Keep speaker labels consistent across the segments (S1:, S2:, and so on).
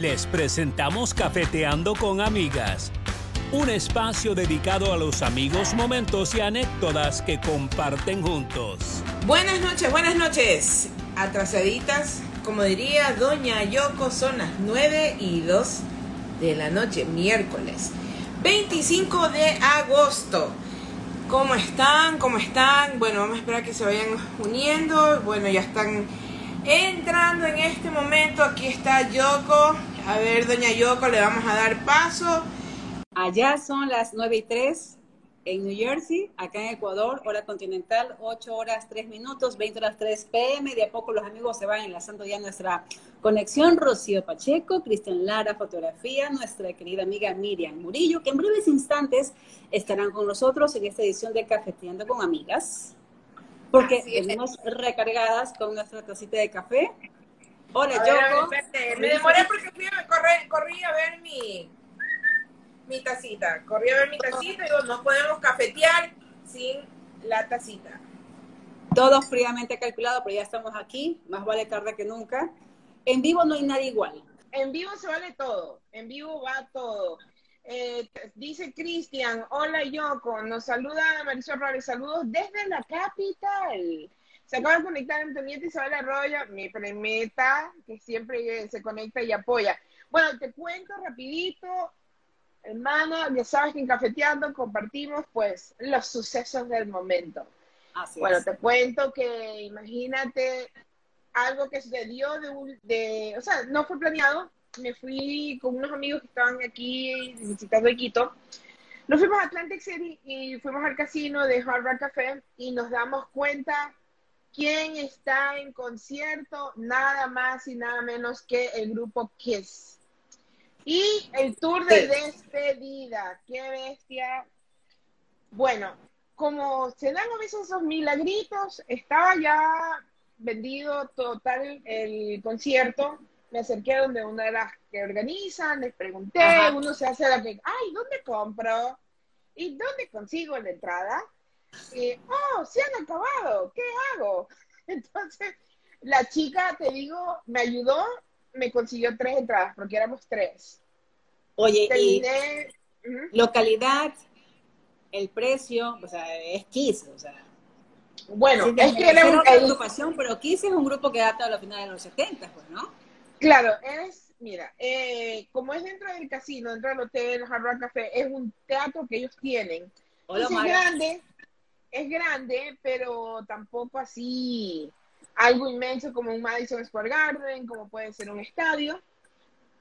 S1: Les presentamos Cafeteando con Amigas, un espacio dedicado a los amigos, momentos y anécdotas que comparten juntos.
S2: Buenas noches, buenas noches. Atrasaditas, como diría Doña Yoko, son las 9 y 2 de la noche, miércoles 25 de agosto. ¿Cómo están? ¿Cómo están? Bueno, vamos a esperar que se vayan uniendo. Bueno, ya están entrando en este momento. Aquí está Yoko. A ver, doña Yoko, le vamos a dar paso.
S3: Allá son las 9 y 3 en New Jersey, acá en Ecuador, hora continental, 8 horas 3 minutos, 20 horas 3 pm. De a poco los amigos se van enlazando ya nuestra conexión. Rocío Pacheco, Cristian Lara, fotografía, nuestra querida amiga Miriam Murillo, que en breves instantes estarán con nosotros en esta edición de Cafeteando con Amigas, porque venimos recargadas con nuestra tacita de café. Hola, Yoko.
S2: me demoré porque fui, corrí, corrí a ver mi mi tacita. Corrí a ver mi tacita y digo, no podemos cafetear sin la tacita.
S3: Todo fríamente calculado, pero ya estamos aquí. Más vale tarde que nunca. En vivo no hay nada igual.
S2: En vivo se vale todo. En vivo va todo. Eh, dice Cristian, hola Yoko, nos saluda Marisol Rales, saludos desde la capital. Se acaba de conectar Antonieta Isabel Arroyo, mi primeta, que siempre se conecta y apoya. Bueno, te cuento rapidito, hermano, ya sabes que en Cafeteando compartimos pues los sucesos del momento. bueno, te cuento que imagínate algo que sucedió de, de, o sea, no fue planeado. Me fui con unos amigos que estaban aquí visitando Quito. Nos fuimos a Atlantic City y fuimos al casino de Rock Café y nos damos cuenta quién está en concierto, nada más y nada menos que el grupo Kiss. Y el tour de despedida, qué bestia. Bueno, como se dan a veces esos milagritos, estaba ya vendido total el concierto. Me acerqué a donde una de las que organizan, les pregunté, uno se hace la que, ay, ¿dónde compro? ¿Y dónde consigo la entrada? Y, oh, se han acabado, ¿qué hago? Entonces, la chica, te digo, me ayudó me consiguió tres entradas, porque éramos tres.
S3: Oye, y localidad, el precio, o sea, es Kiss, o sea.
S2: Bueno, es que era
S3: una agrupación, pero Kiss es un grupo que data a los finales de los 70, pues, ¿no?
S2: Claro, es, mira, eh, como es dentro del casino, dentro del hotel, Hard Rock Café, es un teatro que ellos tienen. es grande, es grande, pero tampoco así algo inmenso como un Madison Square Garden, como puede ser un estadio.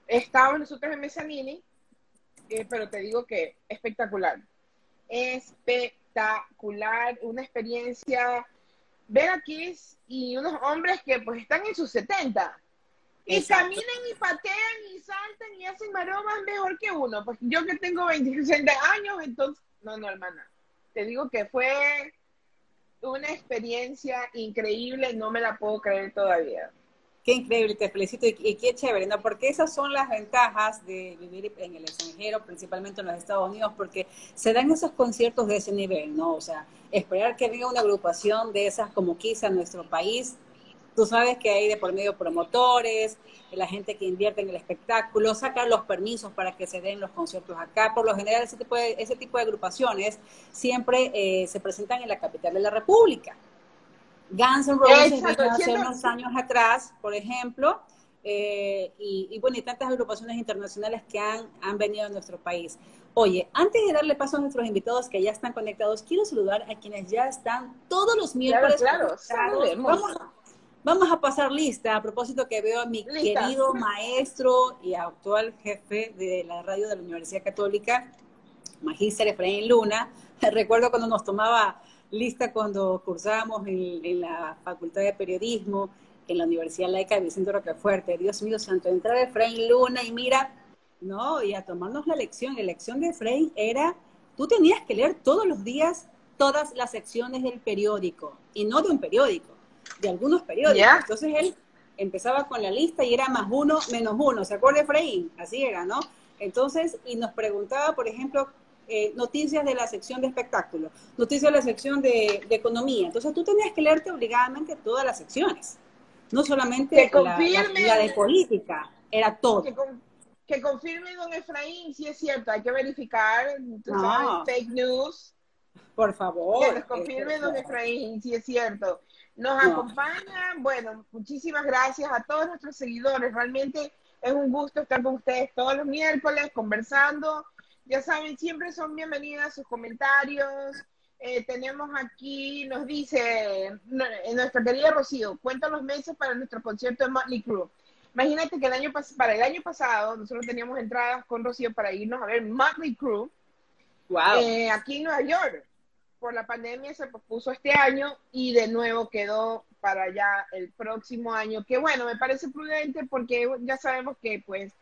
S2: Estábamos nosotros en Mezzanini, eh, pero te digo que espectacular. Espectacular, una experiencia. Ver aquí y unos hombres que pues están en sus 70 y caminan y patean y saltan y hacen maromas mejor que uno. Pues yo que tengo 26 años, entonces, no, no, hermana. Te digo que fue una experiencia increíble, no me la puedo creer todavía.
S3: Qué increíble, te felicito y, qué chévere, ¿no? Porque esas son las ventajas de vivir en el extranjero, principalmente en los Estados Unidos, porque se dan esos conciertos de ese nivel, ¿no? O sea, esperar que venga una agrupación de esas como quizá nuestro país Tú sabes que hay de por medio promotores, la gente que invierte en el espectáculo, sacar los permisos para que se den los conciertos acá. Por lo general, ese tipo de, ese tipo de agrupaciones siempre eh, se presentan en la capital de la República. Guns N' Roses hace unos años atrás, por ejemplo, eh, y, bueno, y tantas agrupaciones internacionales que han, han venido a nuestro país. Oye, antes de darle paso a nuestros invitados que ya están conectados, quiero saludar a quienes ya están todos los miércoles.
S2: Claro, claro.
S3: Vamos, Vamos a pasar lista, a propósito que veo a mi querido maestro y actual jefe de la radio de la Universidad Católica, Magíster Efraín Luna. Recuerdo cuando nos tomaba lista cuando cursábamos en, la Facultad de Periodismo, en la Universidad Laica de Vicente Roquefuerte. Dios mío santo, entrar Efraín Luna y mira, no, y a tomarnos la lección. La lección de Efraín era, tú tenías que leer todos los días todas las secciones del periódico, y no de un periódico de algunos periódicos. Entonces él empezaba con la lista y era más uno, menos uno. ¿Se acuerda Efraín? Así era, ¿no? Entonces, y nos preguntaba, por ejemplo, eh, noticias de la sección de espectáculos, noticias de la sección de, economía. Entonces tú tenías que leerte obligadamente todas las secciones, no solamente la, de política, era todo.
S2: que confirme don Efraín si es cierto, hay que verificar, tú sabes, fake news.
S3: Por favor.
S2: Que nos confirme don Efraín si es cierto. Nos acompaña, bueno, muchísimas gracias a todos nuestros seguidores, realmente es un gusto estar con ustedes todos los miércoles conversando. Ya saben, siempre son bienvenidas sus comentarios. Eh, tenemos aquí, nos dice nuestra querida Rocío, cuenta los meses para nuestro concierto de Motley Crue. Imagínate que el año para el año pasado nosotros teníamos entradas con Rocío para irnos a ver Motley Crue eh, aquí en Nueva York. Por la pandemia se pospuso este año y de nuevo quedó para ya el próximo año, que bueno, me parece prudente porque ya sabemos que pues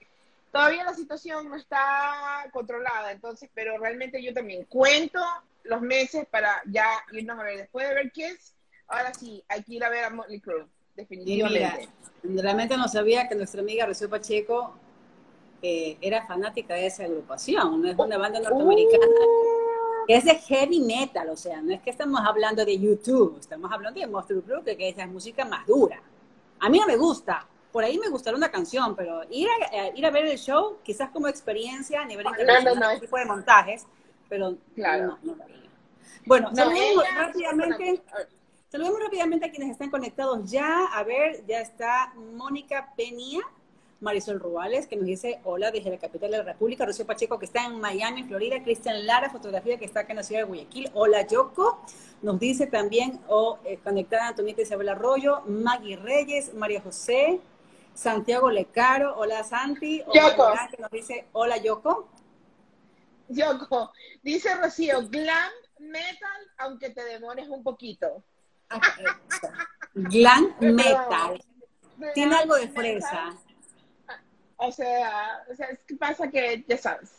S2: todavía la situación no está controlada, entonces, pero realmente yo también cuento los meses para ya irnos a ver. Después de ver Kiss, ahora sí, hay que ir a ver a Motley Crue, definitivamente.
S3: realmente no sabía que nuestra amiga Rocío Pacheco eh, era fanática de esa agrupación, no es una banda norteamericana. Uh es de heavy metal, o sea, no es que estamos hablando de YouTube, estamos hablando de Monster Crew, que es la música más dura. A mí no me gusta, por ahí me gustaría una canción, pero ir a, eh, ir a ver el show, quizás como experiencia a nivel internacional, no, tipo de montajes, pero claro. no, no Bueno, saludemos rápidamente. Saludemos rápidamente a quienes están conectados ya. A ver, ya está Mónica Peña, Marisol Ruales, que nos dice hola desde la capital de la República, Rocío Pacheco, que está en Miami, Florida, Cristian Lara, fotografía, que está acá en la ciudad de Guayaquil, hola Yoko, nos dice también, o oh, conectada Antonieta Isabel Arroyo, Maggie Reyes, María José, Santiago Lecaro, hola Santi,
S2: Yoko.
S3: que nos dice hola Yoko.
S2: Yoko, dice Rocío, glam metal, aunque te demores un poquito.
S3: Ah, glam metal. Tiene algo de fresa.
S2: O sea, o sea, es que pasa que ya sabes.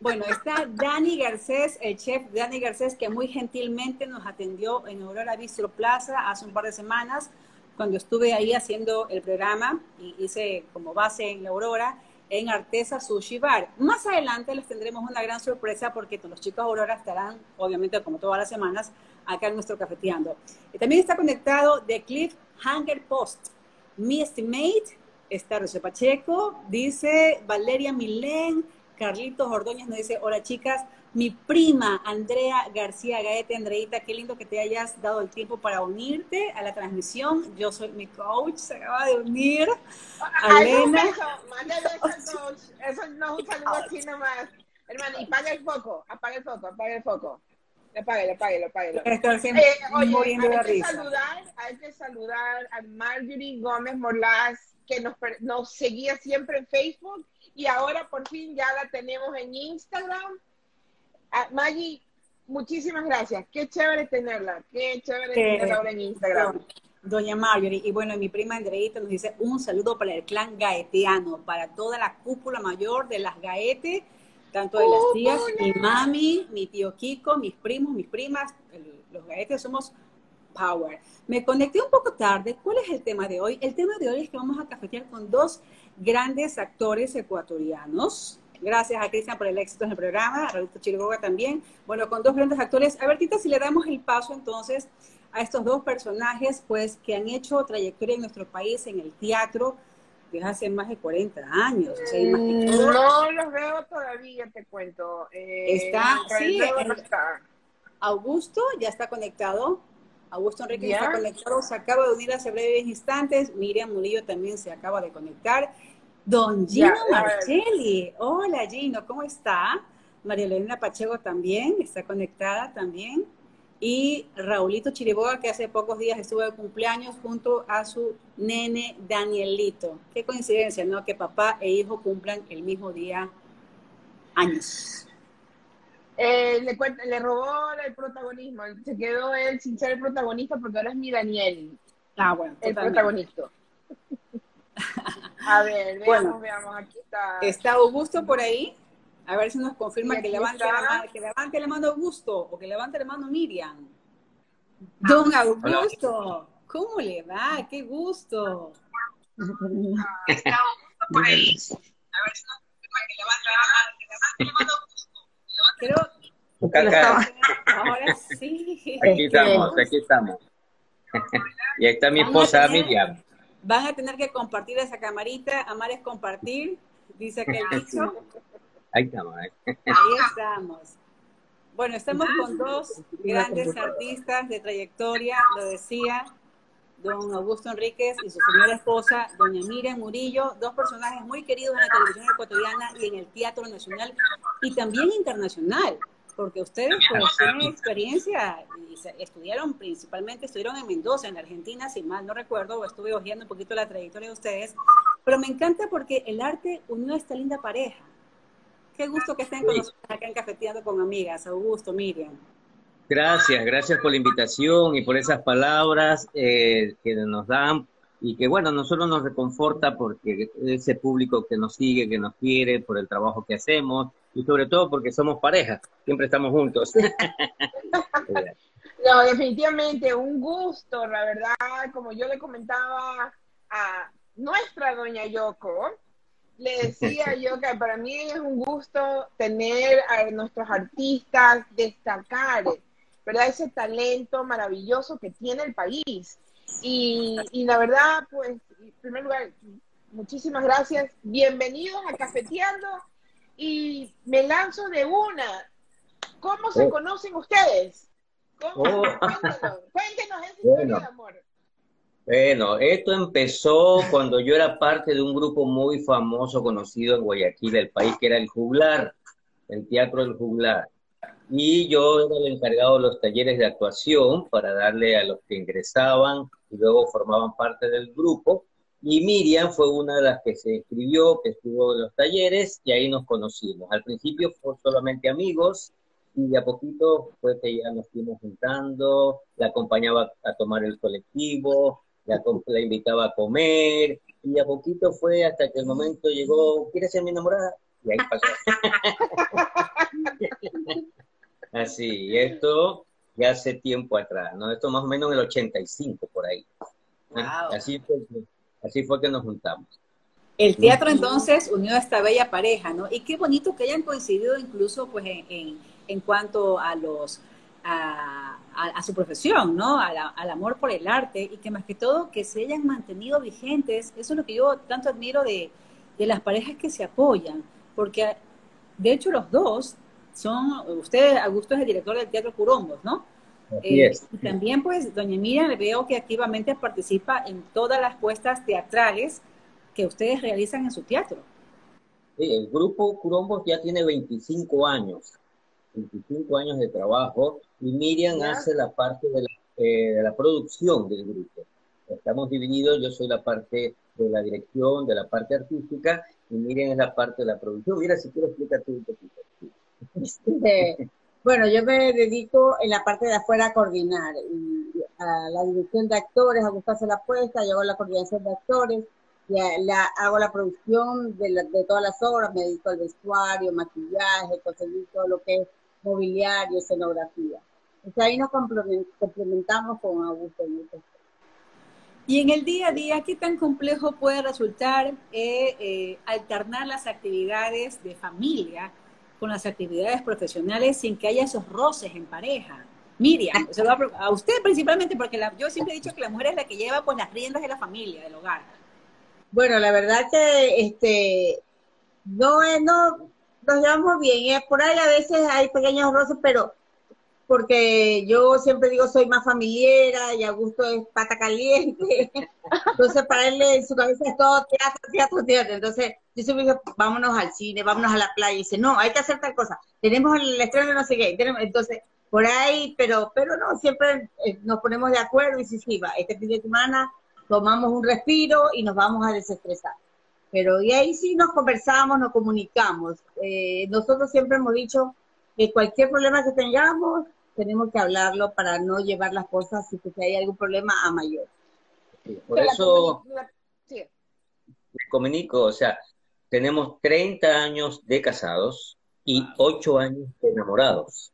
S3: Bueno, está Dani Garcés, el chef Dani Garcés, que muy gentilmente nos atendió en Aurora Bistro Plaza hace un par de semanas, cuando estuve ahí haciendo el programa y hice como base en Aurora en Artesa Sushi Bar. Más adelante les tendremos una gran sorpresa porque los chicos Aurora estarán, obviamente, como todas las semanas, acá en nuestro cafeteando. Y también está conectado The Cliff Hanger Post, mi estimate, está Rocío Pacheco, dice Valeria Milén, Carlitos Ordóñez nos dice, hola chicas, mi prima Andrea García Gaete, Andreita, qué lindo que te hayas dado el tiempo para unirte a la transmisión. Yo soy mi coach, se acaba de unir.
S2: Elena. Mándale eso coach. Eso no es un saludo así nomás. Hermano, y apaga el foco, apaga el foco, apaga el foco. Apáguelo, apáguelo, apáguelo. Eh, oye, hay que, saludar, hay que saludar a Marjorie Gómez Morlas, que nos, nos seguía siempre en Facebook y ahora por fin ya la tenemos en Instagram. Ah, Maggie, muchísimas gracias. Qué chévere tenerla. Qué chévere tenerla ahora en Instagram.
S3: Doña Marjorie, y bueno, mi prima Andreita nos dice un saludo para el clan gaeteano, para toda la cúpula mayor de las gaetes, tanto de las tías, mi mami, mi tío Kiko, mis primos, mis primas, los gaetes somos Power. Me conecté un poco tarde. ¿Cuál es el tema de hoy? El tema de hoy es que vamos a cafetear con dos grandes actores ecuatorianos. Gracias a Cristian por el éxito en el programa, a Raulito Chiriboga también. Bueno, con dos grandes actores. A ver, Tita, si le damos el paso entonces a estos dos personajes, pues, que han hecho trayectoria en nuestro país en el teatro desde hace más de 40 años.
S2: Mm, no los veo todavía, te cuento.
S3: Eh, está, sí, Augusto ya está conectado. Augusto Enrique está conectado, se acaba de unir hace breves instantes. Miriam Murillo también se acaba de conectar. Don Gino Marcelli. Hola Gino, ¿cómo está? María Elena Pacheco también está conectada también. Y Raulito Chiriboga, que hace pocos días estuvo de cumpleaños junto a su nene Danielito. Qué coincidencia, ¿no? Que papá e hijo cumplan el mismo día años.
S2: Eh, le, le robó el protagonismo, se quedó él sin ser el protagonista porque ahora es mi Daniel.
S3: Ah, bueno,
S2: el protagonista. A ver, veamos, veamos, aquí está.
S3: Está Augusto por ahí. A ver si nos confirma que levante, la, que levante la mano Augusto o que levante la mano Miriam. Don Augusto, ¿cómo le va? ¡Qué gusto!
S2: Está Augusto por ahí. A ver si nos confirma que levante la mano Augusto.
S3: Creo Ahora sí.
S4: Aquí estamos, aquí estamos. y ahí está mi esposa Miriam.
S3: Van a tener que compartir esa camarita. Amar es compartir. dice aquel dicho.
S4: Ahí estamos.
S3: Ahí estamos. Bueno, estamos con dos grandes artistas de trayectoria, lo decía don Augusto Enríquez y su señora esposa, doña Miriam Murillo, dos personajes muy queridos en la televisión ecuatoriana y en el teatro nacional y también internacional, porque ustedes pues tienen experiencia y estudiaron principalmente, estuvieron en Mendoza, en Argentina, si mal no recuerdo, o estuve hojeando un poquito la trayectoria de ustedes, pero me encanta porque el arte unió a esta linda pareja. Qué gusto que estén con nosotros acá en Cafeteando con Amigas, Augusto, Miriam.
S4: Gracias, gracias por la invitación y por esas palabras eh, que nos dan y que bueno, nosotros nos reconforta porque ese público que nos sigue, que nos quiere, por el trabajo que hacemos y sobre todo porque somos pareja, siempre estamos juntos.
S2: no, definitivamente un gusto, la verdad, como yo le comentaba a nuestra doña Yoko, le decía yo que para mí es un gusto tener a nuestros artistas destacar ¿verdad? Ese talento maravilloso que tiene el país. Y, la verdad, pues, en primer lugar, muchísimas gracias. Bienvenidos a Cafeteando y me lanzo de una. ¿Cómo se oh. conocen ustedes? ¿Cómo? Oh. Cuéntenos, cuéntenos esa historia de amor.
S4: Bueno, esto empezó cuando yo era parte de un grupo muy famoso, conocido en Guayaquil, el país, que era el Juglar, el Teatro del Juglar y yo era el encargado de los talleres de actuación para darle a los que ingresaban y luego formaban parte del grupo. Y Miriam fue una de las que se inscribió, que estuvo en los talleres y ahí nos conocimos. Al principio fue solamente amigos y de a poquito fue que ya nos fuimos juntando, la acompañaba a tomar el colectivo, la, la invitaba a comer y a poquito fue hasta que el momento llegó, ¿quieres ser mi enamorada? Y ahí pasó. Así, esto ya hace tiempo atrás, ¿no? Esto más o menos en el 85 por ahí. Así, fue, así fue que nos juntamos.
S3: El teatro entonces unió a esta bella pareja, ¿no? Y qué bonito que hayan coincidido incluso pues en, en, cuanto a los a, a, su profesión, ¿no? al amor por el arte y que más que todo que se hayan mantenido vigentes. Eso es lo que yo tanto admiro de, de las parejas que se apoyan, porque de hecho los dos son, usted, Augusto, es el director del Teatro Curombos, ¿no?
S4: Eh,
S3: y también, pues, doña Miriam, veo que activamente participa en todas las puestas teatrales que ustedes realizan en su teatro.
S4: Sí, el grupo Curombos ya tiene 25 años, 25 años de trabajo, y Miriam hace la parte de la, eh, de la producción del grupo. Estamos divididos, yo soy la parte de la dirección, de la parte artística, y Miriam es la parte de la producción. Mira, si quiero explicar un poquito.
S5: Este, bueno, yo me dedico en la parte de afuera a coordinar a la dirección de actores, a buscarse la puesta, yo hago la coordinación de actores, y hago la producción de, todas las obras, me dedico al vestuario, maquillaje, conseguir todo lo que es mobiliario, escenografía. Entonces ahí nos complementamos con Augusto.
S3: Y en el día a día, ¿qué tan complejo puede resultar eh, eh, alternar las actividades de familia con las actividades profesionales sin que haya esos roces en pareja. Miriam, a, usted principalmente, porque yo siempre he dicho que la mujer es la que lleva pues las riendas de la familia, del hogar.
S5: Bueno, la verdad que este no, no nos llevamos bien, ¿eh? por ahí a veces hay pequeños roces, pero porque yo siempre digo soy más familiera y Augusto es pata caliente. Entonces, para él en su cabeza es todo teatro, teatro, teatro. Entonces, yo siempre digo, vámonos al cine, vámonos a la playa. Y dice, no, hay que hacer tal cosa. Tenemos el estreno de no sé qué. Entonces, por ahí, pero pero no, siempre eh, nos ponemos de acuerdo y sí, sí, va, este fin de semana tomamos un respiro y nos vamos a desestresar. Pero y ahí sí nos conversamos, nos comunicamos. Eh, nosotros siempre hemos dicho que cualquier problema que tengamos, tenemos que hablarlo para no llevar las cosas, si, hay algún problema, a mayor.
S4: por eso, sí. comunico, o sea, tenemos 30 años de casados y 8 años de enamorados.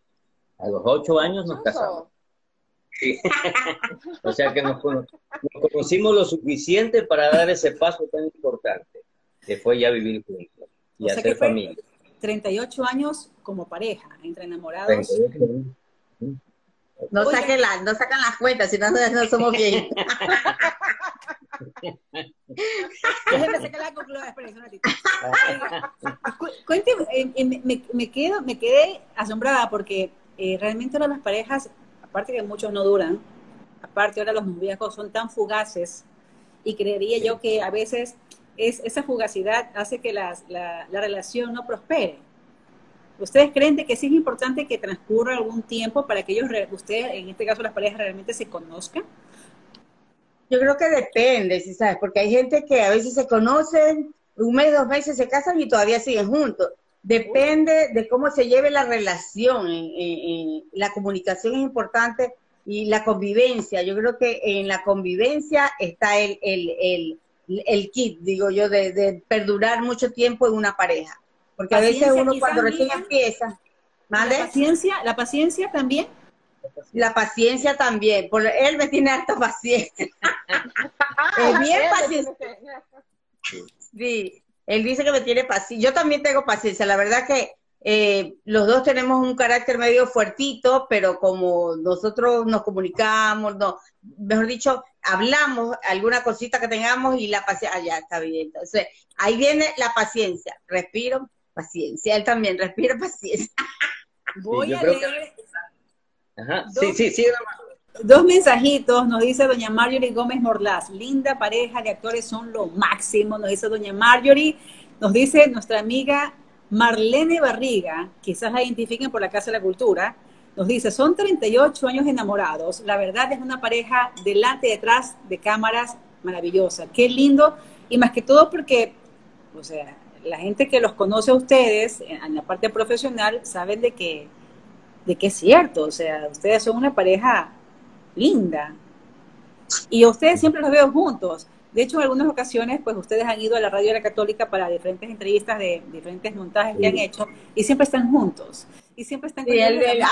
S4: A los 8 años nos casamos. Sí. o sea que nos, conocimos lo suficiente para dar ese paso tan importante, que fue ya vivir juntos y hacer familia.
S3: 38 años como pareja, entre enamorados.
S5: No saquen, la, no sacan las cuentas, si no, no somos bien.
S3: Déjeme sacar la conclusión, Cuénteme, eh, eh, me, me, quedo, me quedé asombrada porque eh, realmente ahora las parejas, aparte que muchos no duran, aparte ahora los noviazgos son tan fugaces y creería yo que a veces es, esa fugacidad hace que la, la, relación no prospere. ¿Ustedes creen que sí es importante que transcurra algún tiempo para que ellos, ustedes, en este caso las parejas, realmente se conozcan?
S5: Yo creo que depende, si sabes, porque hay gente que a veces se conocen, un mes, dos meses se casan y todavía siguen juntos. Depende de cómo se lleve la relación. la comunicación es importante y la convivencia. Yo creo que en la convivencia está el, el, kit, digo yo, de, perdurar mucho tiempo en una pareja. Porque a veces uno cuando recién empieza...
S3: ¿La paciencia, ¿La paciencia también?
S5: La paciencia también. Por él me tiene harta paciencia. es bien paciente. Sí, él dice que me tiene paciencia. Yo también tengo paciencia. La verdad que eh, los dos tenemos un carácter medio fuertito, pero como nosotros nos comunicamos, no, mejor dicho, hablamos alguna cosita que tengamos y la paciencia, ah, ya está bien. Entonces, ahí viene la paciencia. Respiro, paciencia. Él también respira paciencia.
S3: Voy a leer. Ajá. Sí, sí, sí, Dos mensajitos, nos dice doña Marjorie Gómez Morlás, linda pareja de actores son lo máximo, nos dice doña Marjorie, nos dice nuestra amiga Marlene Barriga, quizás la identifiquen por la Casa de la Cultura, nos dice, son 38 años enamorados, la verdad es una pareja delante y detrás de cámaras maravillosa, qué lindo, y más que todo porque, o sea, la gente que los conoce a ustedes en la parte profesional saben de que, de que es cierto, o sea, ustedes son una pareja linda. Y ustedes siempre los veo juntos. De hecho, en algunas ocasiones, pues ustedes han ido a la radio de la Católica para diferentes entrevistas de diferentes montajes que han hecho y siempre están juntos. Y siempre están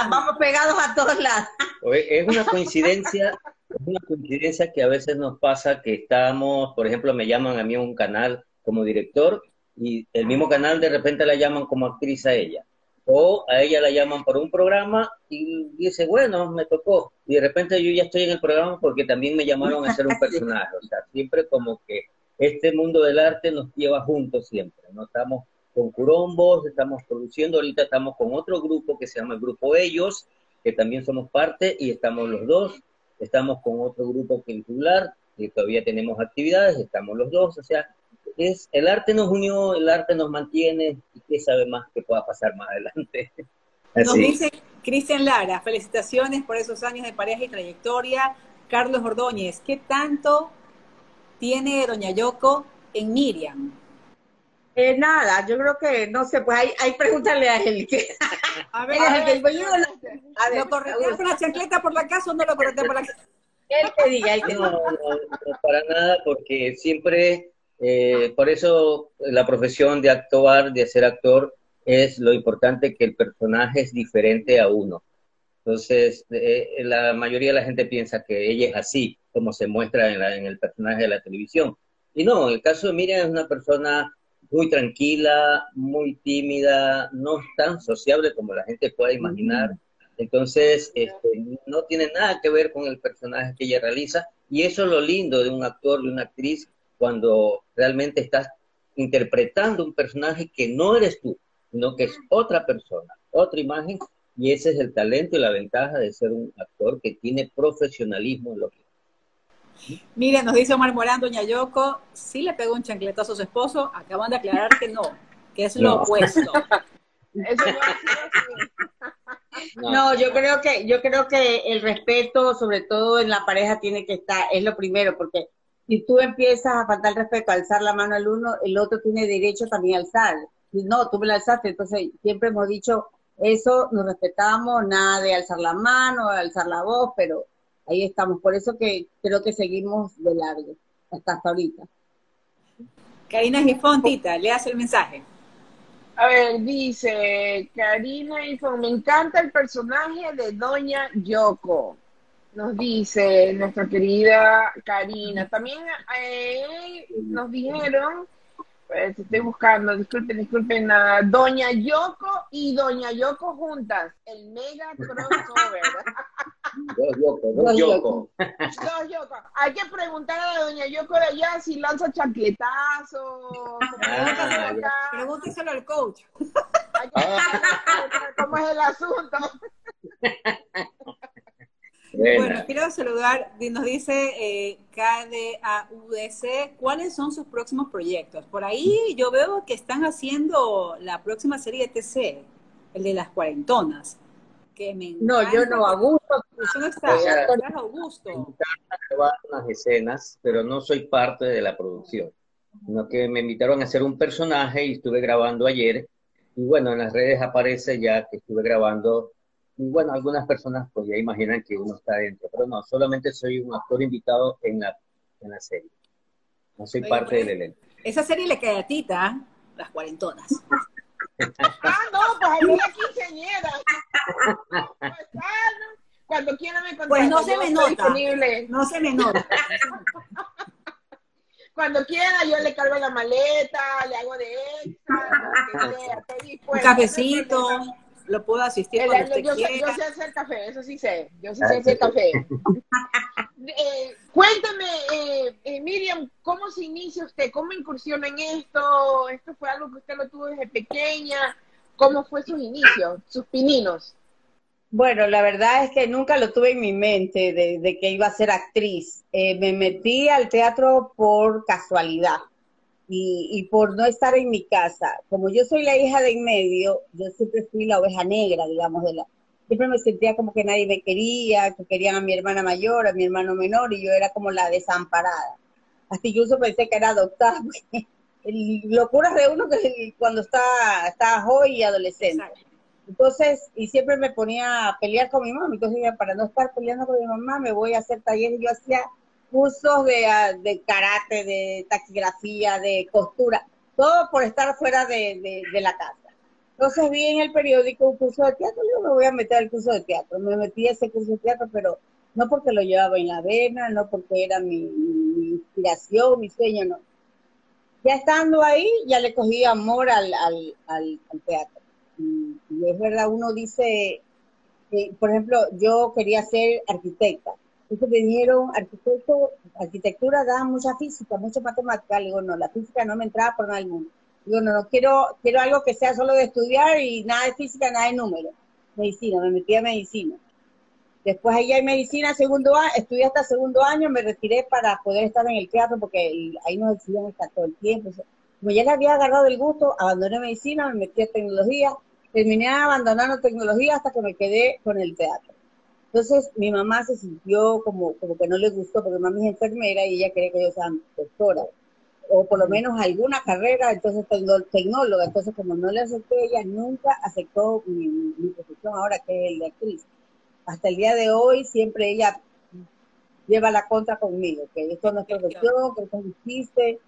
S5: vamos pegados a todos lados.
S4: Es una coincidencia, es una coincidencia que a veces nos pasa que estamos, por ejemplo, me llaman a mí a un canal como director y el mismo canal de repente la llaman como actriz a ella o a ella la llaman por un programa y dice, bueno, me tocó. Y de repente yo ya estoy en el programa porque también me llamaron a ser un personaje. O sea, siempre como que este mundo del arte nos lleva juntos siempre. No estamos con Curombos, estamos produciendo, ahorita estamos con otro grupo que se llama el Grupo Ellos, que también somos parte y estamos los dos. Estamos con otro grupo que que todavía tenemos actividades, estamos los dos. O sea, es el arte nos unió, el arte nos mantiene y qué sabe más que pueda pasar más adelante.
S3: Nos dice Cristian Lara, felicitaciones por esos años de pareja y trayectoria. Carlos Ordóñez, ¿qué tanto tiene Doña Yoko en Miriam?
S5: Eh, nada, yo creo que, no sé, pues hay, hay pregúntale a él.
S3: a ver, a ver, ¿lo corretea por la chancleta por la casa o no lo corretea por la casa?
S5: Él te diga, él te
S4: no, no, no, para nada, porque siempre eh, por eso la profesión de actuar, de ser actor, es lo importante que el personaje es diferente a uno. Entonces, eh, la mayoría de la gente piensa que ella es así, como se muestra en, el personaje de la televisión. Y no, el caso de Miriam es una persona muy tranquila, muy tímida, no tan sociable como la gente puede imaginar. Entonces, este, no tiene nada que ver con el personaje que ella realiza. Y eso es lo lindo de un actor, de una actriz, cuando realmente estás interpretando un personaje que no eres tú, sino que es otra persona, otra imagen, y ese es el talento y la ventaja de ser un actor que tiene profesionalismo en lo que
S3: Mire, nos dice Omar Morán, doña Yoko, sí le pegó un chancletazo a su esposo, acaban de aclarar que no, que es lo opuesto.
S5: no, yo creo que, yo creo que el respeto, sobre todo en la pareja, tiene que estar, es lo primero, porque si tú empiezas a faltar respeto, a alzar la mano al uno, el otro tiene derecho también a alzar. Si no, tú me la alzaste, entonces siempre hemos dicho eso, nos respetamos, nada de alzar la mano, alzar la voz, pero ahí estamos. Por eso que creo que seguimos de largo, hasta, hasta ahorita.
S3: Karina Gifón, Tita, le hace el mensaje.
S2: A ver, dice Karina Gifón, me encanta el personaje de Doña Yoko nos dice nuestra querida Karina. También eh, nos dijeron, pues estoy buscando, disculpen, disculpen, a Doña Yoko y Doña Yoko juntas, el mega crossover.
S4: Dos Yoko, dos Yoko.
S2: Dos Yoko. Hay que preguntar a la doña Yoko de allá si lanza chancletazos.
S3: Ah, Pregúnteselo al coach.
S2: ¿Cómo es el asunto?
S3: Bueno, quiero saludar, nos dice eh, KDAUDC, ¿cuáles son sus próximos proyectos? Por ahí yo veo que están haciendo la próxima serie de TC, el de las cuarentonas. Que me
S5: no, yo no, Augusto.
S3: no está, o sea, Augusto.
S4: unas escenas, pero no soy parte de la producción, sino que me invitaron a hacer un personaje y estuve grabando ayer. Y bueno, en las redes aparece ya que estuve grabando y bueno, algunas personas pues ya imaginan que uno está dentro, pero no, solamente soy un actor invitado en la, en la serie. No soy parte del elenco.
S3: Esa serie le queda a Tita, las cuarentonas.
S2: ah, no, pues ahí la quinceañera. Pues, ah, Cuando quiera me contacte.
S3: Pues no se me nota. No se me nota.
S2: Cuando quiera yo le cargo la maleta, le hago de extra,
S3: Un cafecito lo puedo asistir cuando
S2: yo, sé, hacer café, eso sí sé. Yo sí sé hacer café. eh, cuéntame, eh, eh, Miriam, ¿cómo se inicia usted? ¿Cómo incursiona en esto? ¿Esto fue algo que usted lo tuvo desde pequeña? ¿Cómo fue sus inicios, sus pininos?
S5: Bueno, la verdad es que nunca lo tuve en mi mente de, de que iba a ser actriz. Eh, me metí al teatro por casualidad y, y, por no estar en mi casa, como yo soy la hija de en medio, yo siempre fui la oveja negra, digamos, de la, siempre me sentía como que nadie me quería, que querían a mi hermana mayor, a mi hermano menor, y yo era como la desamparada. Así que yo pensé que era adoptada, locuras de uno que cuando está, está joven y adolescente. Entonces, y siempre me ponía a pelear con mi mamá, entonces para no estar peleando con mi mamá, me voy a hacer talleres, yo hacía cursos de, ah, de karate, de taquigrafía, de costura, todo por estar fuera de, de, la casa. Entonces vi en el periódico un curso de teatro, yo me voy a meter al curso de teatro. Me metí a ese curso de teatro, pero no porque lo llevaba en la vena, no porque era mi, inspiración, mi sueño, no. Ya estando ahí, ya le cogí amor al, al, al, teatro. Y, es verdad, uno dice, eh, por ejemplo, yo quería ser arquitecta entonces vinieron arquitecto, arquitectura da mucha física, mucha matemática. Le digo, no, la física no me entraba por nada del mundo. Digo, no, no, quiero, quiero algo que sea solo de estudiar y nada de física, nada de números. Medicina, me metí a medicina. Después ahí hay medicina, segundo año, estudié hasta segundo año, me retiré para poder estar en el teatro porque ahí nos exigían estar todo el tiempo. Como ya le había agarrado el gusto, abandoné medicina, me metí a tecnología, terminé abandonando tecnología hasta que me quedé con el teatro. Entonces mi mamá se sintió como, como que no le gustó, porque mamá es enfermera y ella quería que yo sea doctora, o por lo menos alguna carrera, entonces tecnóloga. Entonces como no le acepté, ella nunca aceptó mi, profesión ahora, que es el de actriz. Hasta el día de hoy siempre ella lleva la contra conmigo, que esto no es profesión, que esto es un chiste.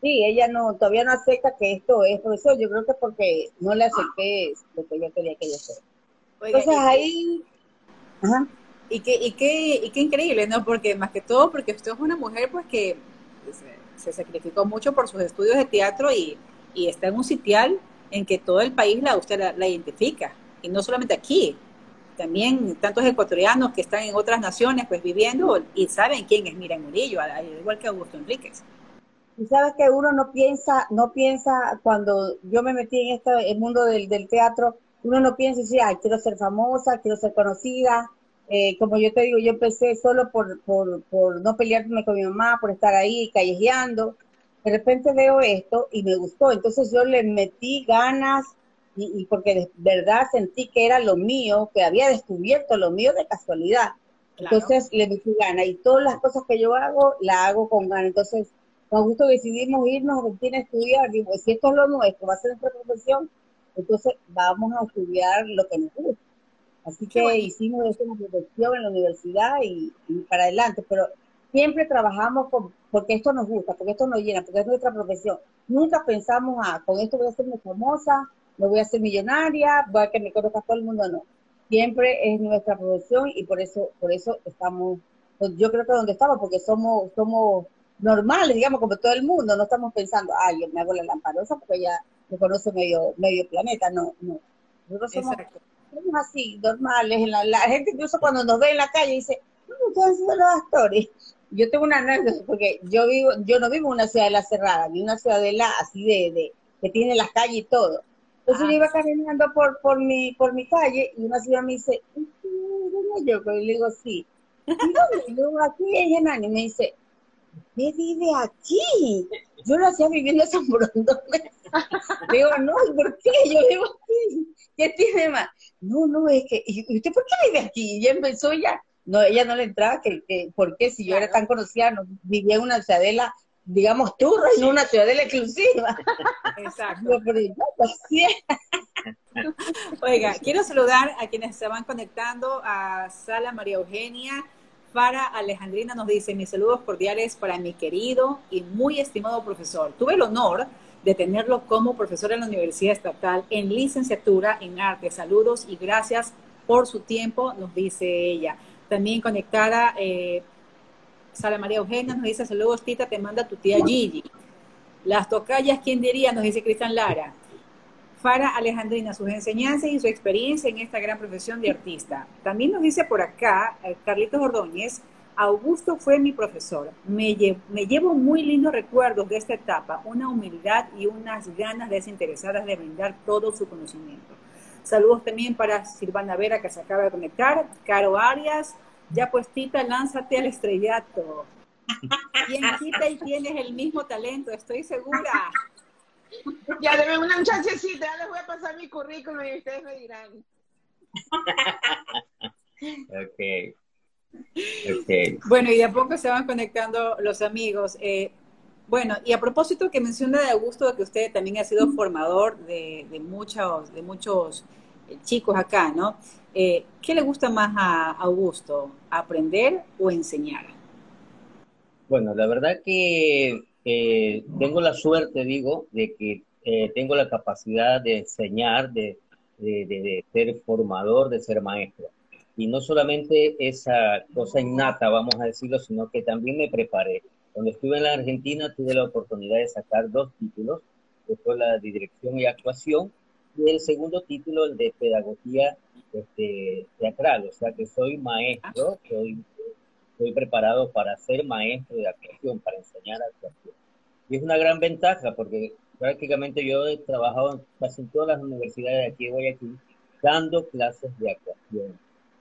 S5: Sí, ella no, todavía no acepta que esto es profesión. Yo creo que porque no le acepté lo que yo quería que ella fuera. Entonces ahí
S3: y qué, y, qué, y qué increíble, ¿no? Porque más que todo, porque usted es una mujer pues que se, sacrificó mucho por sus estudios de teatro y, y, está en un sitial en que todo el país la usted la, identifica. Y no solamente aquí, también tantos ecuatorianos que están en otras naciones pues viviendo y saben quién es Miriam Murillo, igual que Augusto Enríquez.
S5: Y sabes que uno no piensa, no piensa cuando yo me metí en este el mundo del, del teatro, uno no piensa dice, ay, quiero ser famosa, quiero ser conocida. Eh, como yo te digo, yo empecé solo por, por, por no pelearme con mi mamá, por estar ahí callejeando. De repente veo esto y me gustó. Entonces yo le metí ganas y, y porque de verdad sentí que era lo mío, que había descubierto lo mío de casualidad. Entonces le metí ganas y todas las cosas que yo hago, la hago con ganas. Entonces, con gusto decidimos irnos a Argentina a estudiar. Digo, si esto es lo nuestro, va a ser nuestra profesión, entonces vamos a estudiar lo que nos gusta. Así que hicimos eso en profesión en la universidad y, para adelante, pero siempre trabajamos con, porque esto nos gusta, porque esto nos llena, porque es nuestra profesión. Nunca pensamos, ah, con esto voy a ser muy famosa, me voy a hacer millonaria, voy a que me conozca todo el mundo, no. Siempre es nuestra profesión y por eso, por eso estamos, pues, yo creo que donde estamos, porque somos, somos normales, digamos, como todo el mundo, no estamos pensando, ay, yo me hago la lamparosa porque ya me conoce medio, medio planeta, no, no. Nosotros somos somos así, normales. En la, la, gente incluso cuando nos ve en la calle dice, no, ustedes son los actores. Yo tengo una anécdota, porque yo vivo, yo no vivo en una ciudad de la cerrada, en una ciudad de la así de, de que tiene las calles y todo. Entonces yo iba caminando por, por mi, por mi calle y una señora me dice, yo? le digo, sí. ¿Y dónde? Yo aquí en Genani. Me dice, ¿qué vive aquí? Yo lo hacía viviendo en San Borondón. Digo, no, ¿por qué? Yo vivo aquí. ¿Qué tiene más? No, no, es que, ¿y usted por qué vive aquí? Y empezó ya. No, ella no le entraba, que, que ¿por qué? Si yo era tan conocida, no, vivía en una ciudadela, digamos, turra, no una ciudadela exclusiva. Exacto.
S3: Oiga, quiero saludar a quienes se van conectando, a Sala María Eugenia, para Alejandrina nos dice, mis saludos cordiales para mi querido y muy estimado profesor. Tuve el honor de tenerlo como profesor en la Universidad Estatal en licenciatura en arte. Saludos y gracias por su tiempo, nos dice ella. También conectada, eh, Sara María Eugenia nos dice, saludos Tita, te manda tu tía Gigi. Las tocallas, ¿quién diría? Nos dice Cristian Lara. Para Alejandrina, sus enseñanzas y su experiencia en esta gran profesión de artista. También nos dice por acá, eh, Carlitos Ordóñez, Augusto fue mi profesor. Me, me, llevo muy lindos recuerdos de esta etapa, una humildad y unas ganas desinteresadas de brindar todo su conocimiento. Saludos también para Silvana Vera, que se acaba de conectar, Caro Arias, ya puestita, lánzate al estrellato. Bien, quita y tienes el mismo talento, estoy segura.
S2: Ya debe una chancecita, ya les voy a pasar mi currículum y ustedes me dirán.
S4: ok.
S3: Bueno, y de a poco se van conectando los amigos. Eh, bueno, y a propósito que menciona de Augusto, que usted también ha sido formador de, muchos, de muchos eh, chicos acá, ¿no? Eh, ¿Qué le gusta más a Augusto, aprender o enseñar?
S4: Bueno, la verdad que tengo la suerte, digo, de que tengo la capacidad de enseñar, de, de ser formador, de ser maestro. Y no solamente esa cosa innata, vamos a decirlo, sino que también me preparé. Cuando estuve en la Argentina tuve la oportunidad de sacar dos títulos, que fue la de dirección y actuación, y el segundo título, el de pedagogía este, teatral, o sea que soy maestro, soy, soy preparado para ser maestro de actuación, para enseñar actuación. Y es una gran ventaja porque prácticamente yo he trabajado casi en todas las universidades de aquí de Guayaquil dando clases de actuación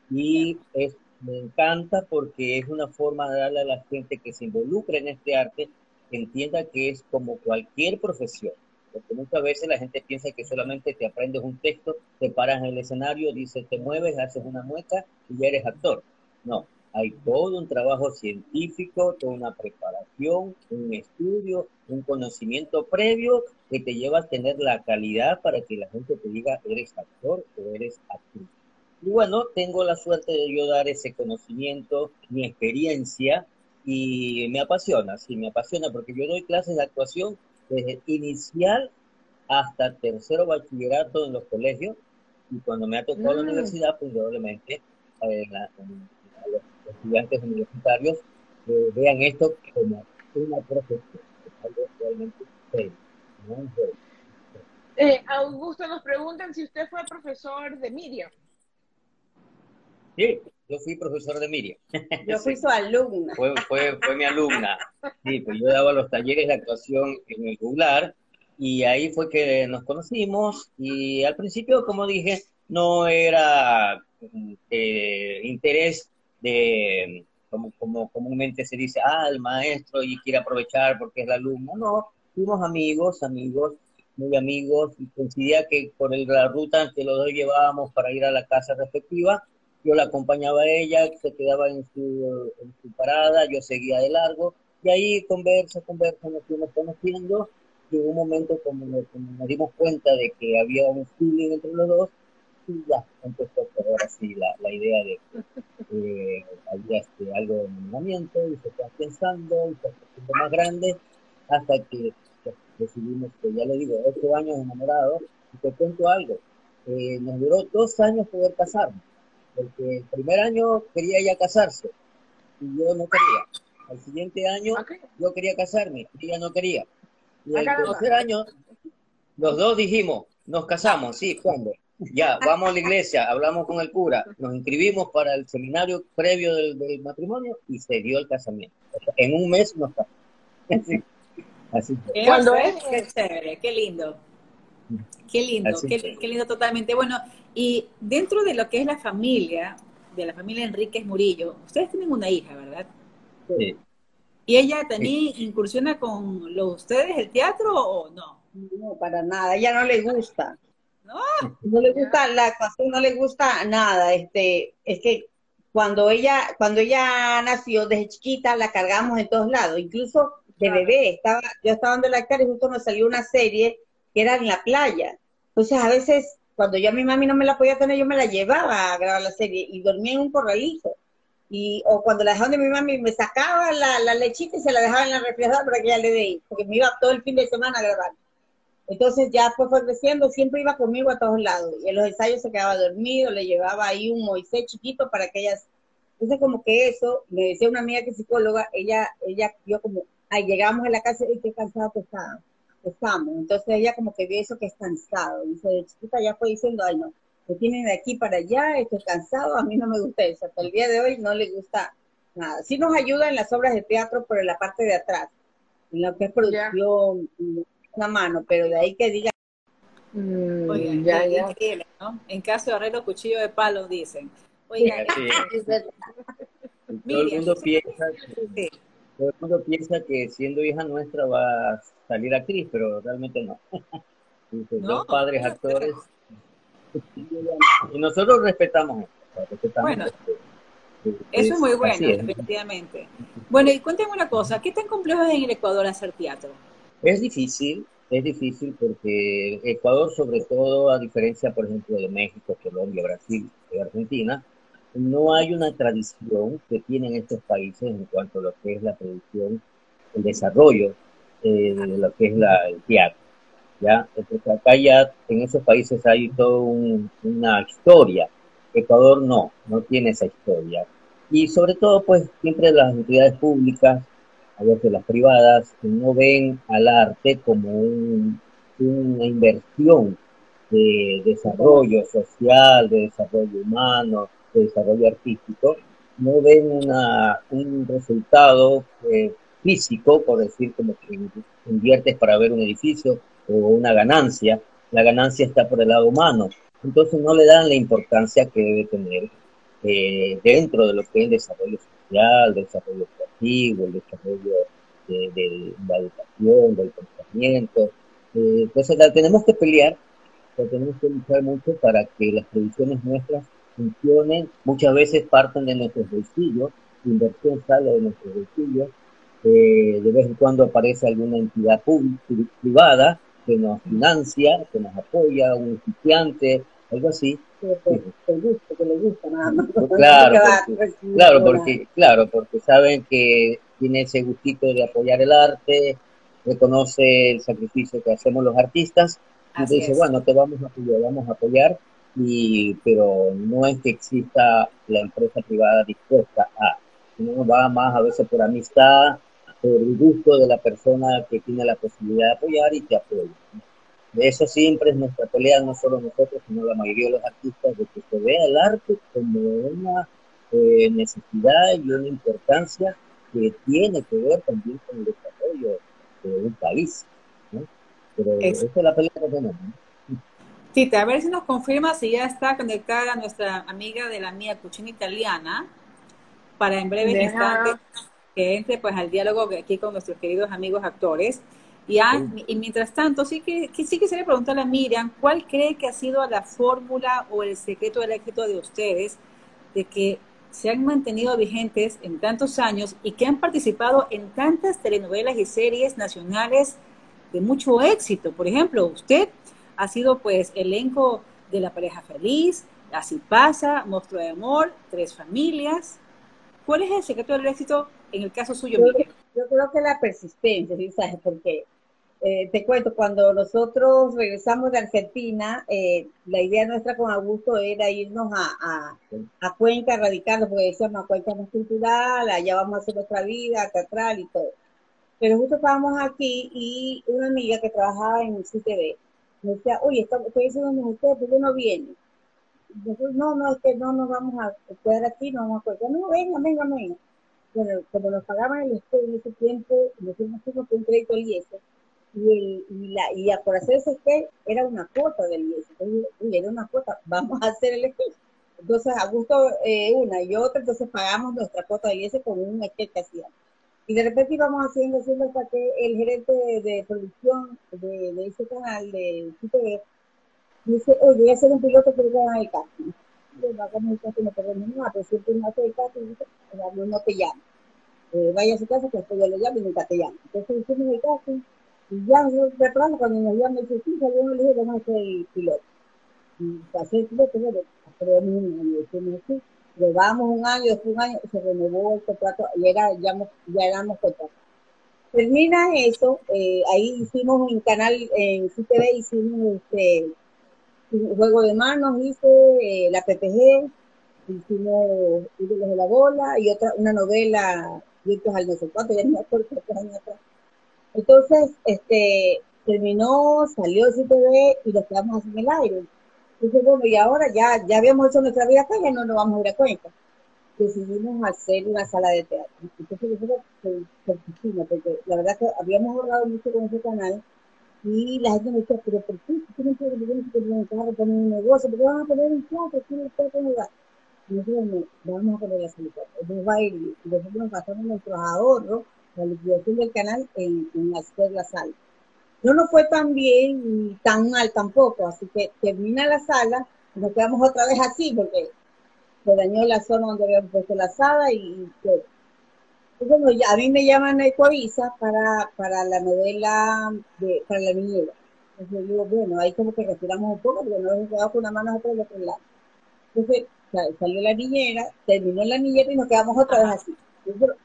S4: y es, me encanta porque es una forma de darle a la gente que se involucre en este arte que entienda que es como cualquier profesión. Porque muchas veces la gente piensa que solamente te aprendes un texto, te paras en el escenario, dices, te mueves, haces una mueca y ya eres actor. No, hay todo un trabajo científico, toda una preparación, un estudio, un conocimiento previo que te lleva a tener la calidad para que la gente te diga, eres actor o eres actriz. Y bueno, tengo la suerte de yo dar ese conocimiento, mi experiencia, y me apasiona, sí, me apasiona, porque yo doy clases de actuación desde inicial hasta tercero bachillerato en los colegios, y cuando me ha tocado la universidad, pues probablemente eh, los estudiantes universitarios eh, vean esto como una profesión, algo realmente serio,
S2: eh, Augusto, nos preguntan si usted fue profesor de Miriam.
S4: Sí, yo fui profesor de Miriam.
S5: Yo fui su alumna.
S4: Fue, fue, fue mi alumna. Sí, pues yo daba los talleres de actuación en el juglar y ahí fue que nos conocimos y al principio, como dije, no era eh, interés de, como, como comúnmente se dice, ah, el maestro y quiere aprovechar porque es la alumna. No, fuimos amigos, amigos, muy amigos y coincidía que por la ruta que los dos llevábamos para ir a la casa respectiva, yo la acompañaba a ella, se quedaba en su, en su parada, yo seguía de largo, y ahí conversa, conversa, nos fuimos conociendo, y en un momento como, nos, dimos cuenta de que había un feeling entre los dos, y ya empezó ahora sí la, la idea de que eh, había este, algo de enamoramiento, y se está pensando, y se está más grande, hasta que pues, decidimos que, ya le digo, ocho años enamorados, y te cuento algo, eh, nos duró dos años poder casarnos porque el primer año quería ya casarse y yo no quería. Al siguiente año yo quería casarme y ella no quería. Y el tercer año los dos dijimos, nos casamos, sí, ¿cuándo? Ya, vamos a la iglesia, hablamos con el cura, nos inscribimos para el seminario previo del, matrimonio y se dio el casamiento. en un mes nos casamos.
S3: Así, Cuando es, qué chévere, qué lindo. Qué lindo, qué, qué, lindo totalmente. Bueno, y dentro de lo que es la familia, de la familia Enríquez Murillo, ustedes tienen una hija, ¿verdad? Sí. ¿Y ella también incursiona con los, ustedes el teatro o no?
S5: No, para nada, ella no le gusta. No, no le gusta la actuación, no le gusta nada. Este, es que cuando ella, cuando ella nació desde chiquita la cargamos en todos lados, incluso de bebé, estaba, yo estaba dando la cara y justo nos salió una serie que era en la playa. Entonces a veces cuando yo a mi mami no me la podía tener, yo me la llevaba a grabar la serie y dormía en un corralito. Y, o cuando la dejaban de mi mami, me sacaba la, la lechita y se la dejaba en la refrigeradora para que ella le dé, porque me iba todo el fin de semana a grabar. Entonces ya fue creciendo, siempre iba conmigo a todos lados. Y en los ensayos se quedaba dormido, le llevaba ahí un Moisés chiquito para que ellas... Entonces como que eso, me decía una amiga que es psicóloga, ella, ella vio como, ay, llegamos a la casa y qué cansado que estaba estamos. Entonces ella como que ve eso que es cansado. Dice, de chiquita ya fue diciendo, ay no, me tienen de aquí para allá, estoy cansado, a mí no me gusta eso. Hasta el día de hoy no le gusta nada. Sí nos ayuda en las obras de teatro, pero en la parte de atrás, en lo que es producción, una mano, pero de ahí que diga...
S3: Mm, ya, ya. ¿no? En caso de arreglo cuchillo de palo, dicen. Oigan,
S4: todo el mundo piensa todo el mundo piensa que siendo hija nuestra va a salir actriz, pero realmente no. Dos padres actores. y nosotros respetamos
S3: eso. bueno, eso es muy bueno, definitivamente. Bueno, y cuéntame una cosa, ¿qué tan complejo es en el Ecuador hacer teatro?
S4: Es difícil, es difícil porque Ecuador, sobre todo, a diferencia, por ejemplo, de México, Colombia, Brasil y Argentina, no hay una tradición que tienen estos países en cuanto a lo que es la producción, el desarrollo eh, de lo que es la, el teatro. ¿ya? Entonces acá ya en esos países hay toda una historia. Ecuador no, no tiene esa historia. Y sobre todo, pues siempre las entidades públicas, a veces las privadas, no ven al arte como una inversión de desarrollo social, de desarrollo humano, de desarrollo artístico, no ven una, un resultado eh, físico, por decir como que inviertes para ver un edificio o una ganancia, la ganancia está por el lado humano. Entonces no le dan la importancia que debe tener eh, dentro de lo que es el desarrollo social, desarrollo creativo, el desarrollo de, la educación, del pensamiento. Eh, entonces la tenemos que pelear, tenemos que luchar mucho para que las producciones nuestras funcionen, muchas veces parten de nuestros bolsillos, inversión sale de nuestros bolsillos, eh, de vez en cuando aparece alguna entidad pública, privada que nos financia, que nos apoya, un estudiante, algo así. Claro, porque, claro, porque, claro, porque saben que tiene ese gustito de apoyar el arte, reconoce el sacrificio que hacemos los artistas, y dice, bueno, te vamos a apoyar, vamos a apoyar y, pero no es que exista la empresa privada dispuesta a, sino va más a veces por amistad, por el gusto de la persona que tiene la posibilidad de apoyar y te apoya. De eso siempre es nuestra pelea, no solo nosotros, sino la mayoría de los artistas, de que se vea el arte como una eh, necesidad y una importancia que tiene que ver también con el desarrollo de un país. Pero esa es la pelea que tenemos.
S3: Tita, a ver si nos confirma si ya está conectada nuestra amiga de la mía cuchina italiana para en breve instantes que entre pues al diálogo aquí con nuestros queridos amigos actores. Y, y mientras tanto, sí que, sí quisiera preguntarle a Miriam, ¿cuál cree que ha sido la fórmula o el secreto del éxito de ustedes de que se han mantenido vigentes en tantos años y que han participado en tantas telenovelas y series nacionales de mucho éxito? Por ejemplo, usted ha sido pues elenco de La pareja feliz, Así pasa, Monstruo de amor, Tres familias. ¿Cuál es el secreto del éxito en el caso suyo,
S5: yo, Yo creo que la persistencia, ¿sabes? Porque eh, te cuento, cuando nosotros regresamos de Argentina, eh, la idea nuestra con Augusto era irnos a, a, Cuenca, a radicarnos, porque decíamos, Cuenca es más cultural, allá vamos a hacer nuestra vida, teatral y todo. Pero justo estábamos aquí y una amiga que trabajaba en CTV me decía, oye, estoy diciendo ustedes, ¿por qué no viene? no, no, es que no nos vamos a quedar aquí, no vamos a quedar. No, venga, venga, venga. Bueno, como nos pagaban el estudio en ese tiempo, nosotros con un crédito al IES, y, el, y, la, y por hacer ese que era una cuota del IES, entonces, era una cuota, vamos a hacer el estudio. Entonces, a gusto eh, una y otra, entonces pagamos nuestra cuota del IES con un esquema que hacíamos. Y de repente íbamos haciendo, haciendo hasta que el gerente de, producción de, ese canal de CTV dice, oye, voy a hacer un piloto que va el casting. Le va a el casting, no perdemos nada, pero siempre no hace el casting, dice, no, no te llamo. Eh, vaya a su casa que después yo le llamo y nunca te llamo. Entonces hicimos el casting y ya nosotros preparamos cuando nos llaman, dice, sí, yo le dije, a hacer el piloto. Y hacer el piloto, pero decimos así. Probamos un año, después un año, se renovó el contrato y era, ya, ya éramos contratos. Termina eso, eh, ahí hicimos un canal en CTV, hicimos este, juego de manos, hice eh, la PPG, hicimos Ídolos de la Bola y otra, una novela, Vientos al no sé cuánto, ya no me acuerdo años atrás. Entonces, este, terminó, salió el CTV y lo quedamos así en el aire. Entonces, bueno, y ahora ya, ya habíamos hecho nuestra vida acá, ya no nos vamos a ir a cuenta. Decidimos hacer una sala de teatro. Entonces, nosotros porque la verdad que habíamos ahorrado mucho con ese canal y la gente me decía, pero ¿por qué? ¿Por qué no poner un negocio? ¿Por qué van a poner un teatro? ¿Qué no puede lugar? Y nosotros no, vamos a poner la salida. Entonces va a ir, y nosotros pasamos nuestros ahorros, la liquidación del canal en, en hacer la sala. No nos fue tan bien ni tan mal tampoco, así que termina la sala, nos quedamos otra vez así porque se dañó la zona donde habíamos puesto la sala y, bueno, ya, a mí me llaman a Ecoavisa para, para la novela, de, para la niñera. Entonces digo, bueno, ahí como que respiramos un poco porque nos hemos quedado con una mano otra y otro lado. Entonces salió la niñera, terminó la niñera y nos quedamos otra vez así.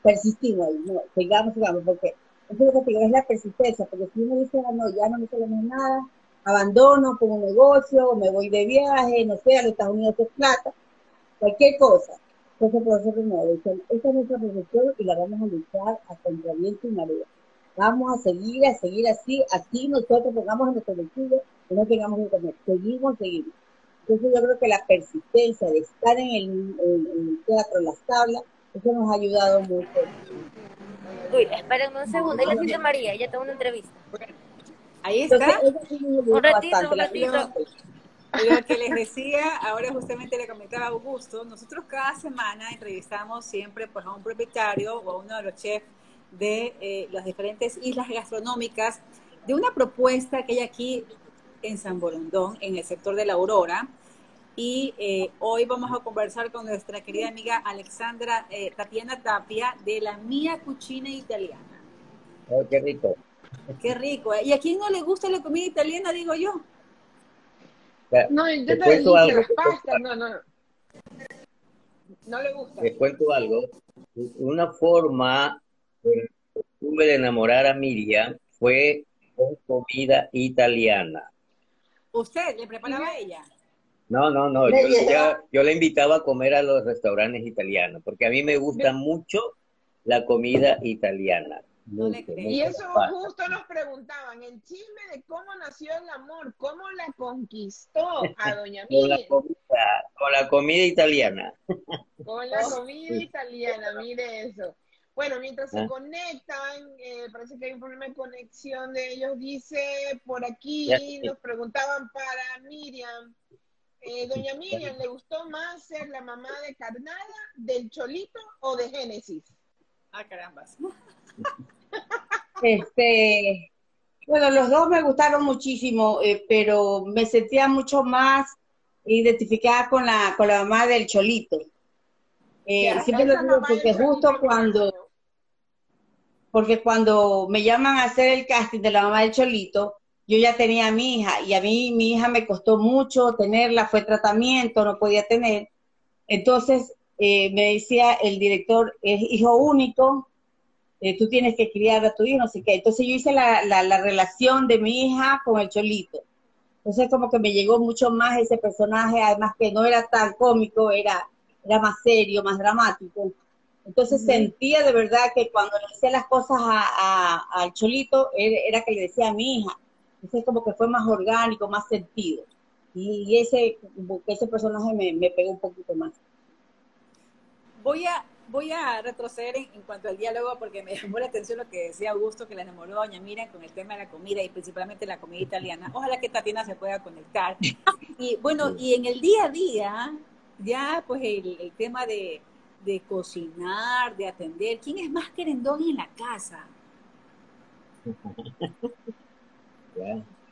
S5: Persistimos ahí, no, sigamos, sigamos, porque eso es lo que es la persistencia, porque si uno dice, no, ya no me sale nada, abandono, pongo un negocio, me voy de viaje, no sé, a los Estados Unidos es plata, cualquier cosa. Entonces, por eso no, esta es nuestra profesión y la vamos a luchar hasta el viento y marea. Vamos a seguir, a seguir así, así nosotros pongamos en nuestro bolsillo y no tengamos que comer. Seguimos, seguimos. Entonces yo creo que la persistencia de estar en el, en el teatro, en las tablas, eso nos ha ayudado mucho.
S6: Uy, espérenme un segundo, ahí la dice María, ella está una entrevista.
S3: Ahí está. un ratito, un ratito. Lo que les decía, ahora justamente le comentaba a Augusto, nosotros cada semana entrevistamos siempre pues, a un propietario o a uno de los chefs de eh, las diferentes islas gastronómicas de una propuesta que hay aquí en San Borondón, en el sector de la Aurora, y eh, hoy vamos a conversar con nuestra querida amiga Alexandra eh, Tatiana Tapia de la Mía Cucina Italiana.
S4: Oh, qué rico.
S3: Qué rico. ¿eh? ¿Y a quién no le gusta la comida italiana, digo yo?
S2: No, yo te, cuento algo. no, no. No le gusta.
S4: Les cuento algo. Una forma de enamorar a Miriam fue con comida italiana.
S3: ¿Usted le preparaba a ella?
S4: No, no, no. Yo, yo, le invitaba a comer a los restaurantes italianos, porque a mí me gusta mucho la comida italiana.
S2: y eso justo nos preguntaban, el chisme de cómo nació el amor, cómo la conquistó a Doña Miriam.
S4: Con la comida, italiana.
S2: Con la comida italiana, mire eso. Bueno, mientras se ah. conectan, eh, parece que hay un problema de conexión de ellos. Dice por aquí, nos preguntaban para Miriam, eh, doña Miriam, ¿le gustó más ser la mamá de Carnada, del Cholito o de Génesis?
S3: Ah, carambas.
S5: Este, bueno, los dos me gustaron muchísimo, eh, pero me sentía mucho más identificada con la, con la mamá del Cholito. Eh, siempre lo digo porque justo cuando, porque cuando me llaman a hacer el casting de la mamá del Cholito, yo ya tenía a mi hija y a mí mi hija me costó mucho tenerla, fue tratamiento, no podía tener. Entonces eh, me decía el director, es hijo único, eh, tú tienes que criar a tu hijo, no sé qué. Entonces yo hice la, la, relación de mi hija con el cholito. Entonces como que me llegó mucho más ese personaje, además que no era tan cómico, era, era más serio, más dramático. Entonces sentía de verdad que cuando le decía las cosas al cholito, era que le decía a mi hija Ese como que fue más orgánico, más sentido. Y, ese, ese personaje me, me pegó un poquito más.
S3: Voy a, voy a retroceder en, cuanto al diálogo porque me llamó la atención lo que decía Augusto, que la enamoró doña Miriam con el tema de la comida y principalmente la comida italiana. Ojalá que Tatiana se pueda conectar. Y bueno, y en el día a día, ya pues el, tema de, de, cocinar, de atender, ¿quién es más querendón en la casa?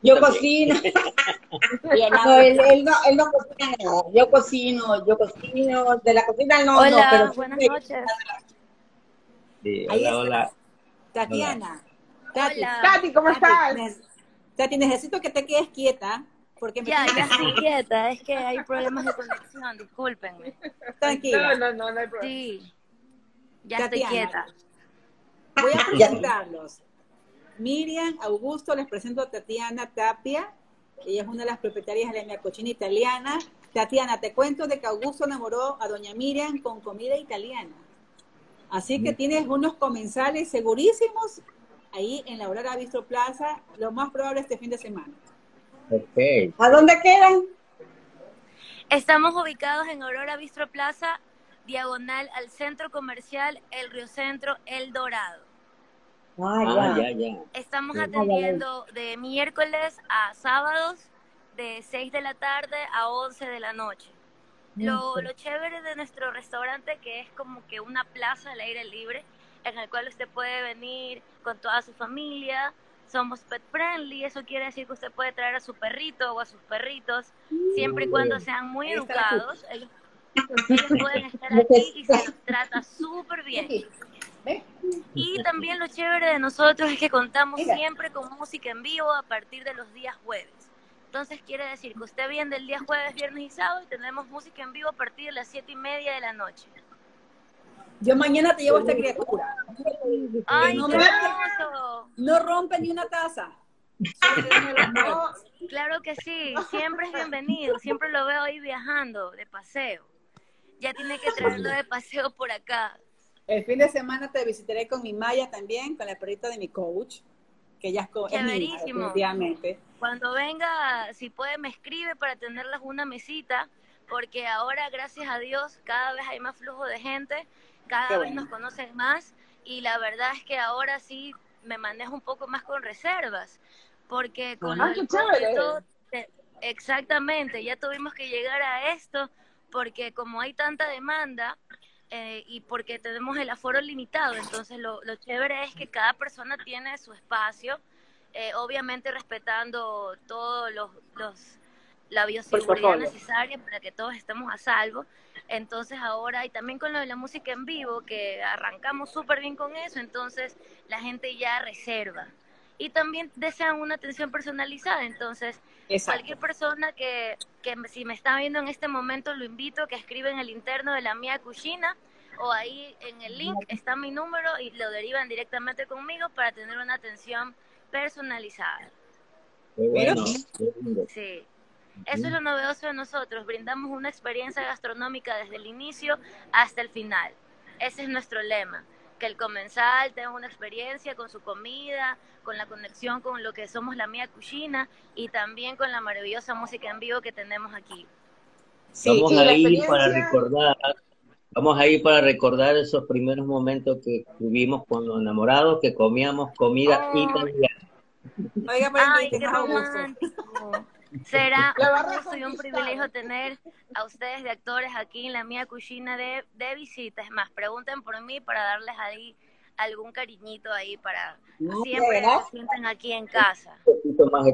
S5: Yo cocino. no, él, no, él no cocina Yo cocino, yo cocino. De la cocina no,
S6: hola,
S5: no, pero.
S6: Buenas noches.
S4: Sí, hola, hola.
S3: Tatiana. Tati,
S2: hola. Tati, ¿cómo estás?
S3: Tati, necesito que te quedes quieta. Porque me
S6: ya, ya estoy quieta, es que hay problemas de conexión, discúlpenme.
S3: Tranquila.
S2: No, no, no, no hay problema.
S6: Sí, ya estoy quieta.
S3: Voy a presentarlos. Miriam Augusto, les presento a Tatiana Tapia. Ella es una de las propietarias de la mia cochina italiana. Tatiana, te cuento de que Augusto enamoró a doña Miriam con comida italiana. Así que mm. tienes unos comensales segurísimos ahí en la Aurora Bistro Plaza, lo más probable este fin de semana.
S5: Okay. ¿A dónde quedan?
S6: Estamos ubicados en Aurora Bistro Plaza, diagonal al centro comercial El Río Centro, El Dorado.
S5: Ah, ya.
S6: ya, Estamos atendiendo de miércoles a sábados de 6 de la tarde a 11 de la noche. Lo, lo chévere de nuestro restaurante que es como que una plaza al aire libre en el cual usted puede venir con toda su familia. Somos pet friendly, eso quiere decir que usted puede traer a su perrito o a sus perritos, siempre y cuando sean muy educados. Ellos, ellos pueden estar aquí y se los trata súper bien. Y también lo chévere de nosotros es que contamos siempre con música en vivo a partir de los días jueves. Entonces quiere decir que usted viene del día jueves, viernes y sábado y tenemos música en vivo a partir de las siete y media de la noche.
S3: Yo mañana te llevo a esta criatura.
S6: ¡Ay, no,
S3: no rompe ni una taza.
S6: claro que sí, siempre es bienvenido, siempre lo veo ahí viajando de paseo. Ya tiene que traerlo de paseo por acá.
S3: El fin de semana te visitaré con mi Maya también, con la perrita de mi coach, que ella es, es
S6: Cuando venga, si puede, me escribe para tenerlas una mesita, porque ahora, gracias a Dios, cada vez hay más flujo de gente, cada vez nos conocen más, y la verdad es que ahora sí me manejo un poco más con reservas, porque con
S2: ah, todo,
S6: exactamente, ya tuvimos que llegar a esto, porque como hay tanta demanda, eh, y porque tenemos el aforo limitado. Entonces, lo, lo, chévere es que cada persona tiene su espacio, eh, obviamente respetando todos los, los la bioseguridad necesaria para que todos estemos a salvo. Entonces ahora, y también con lo de la música en vivo, que arrancamos súper bien con eso, entonces la gente ya reserva. Y también desean una atención personalizada, entonces cualquier persona que, que si me está viendo en este momento, lo invito a que escriba en el interno de la mía cucina o ahí en el link está mi número y lo derivan directamente conmigo para tener una atención personalizada. Sí. Eso es lo novedoso de nosotros, brindamos una experiencia gastronómica desde el inicio hasta el final. Ese es nuestro lema, que el comensal tenga una experiencia con su comida, con la conexión con lo que somos la mía cocina y también con la maravillosa música en vivo que tenemos aquí.
S4: Sí, vamos a ir para recordar, vamos a ir para recordar esos primeros momentos que tuvimos con los enamorados, que comíamos comida oh. italiana.
S6: Oiga, Ay, qué romántico. Será un, un privilegio tener a ustedes de actores aquí en la mía cocina de, de visita. Es más, pregunten por mí para darles ahí algún cariñito ahí para siempre se sienten aquí en casa.
S4: Un poquito más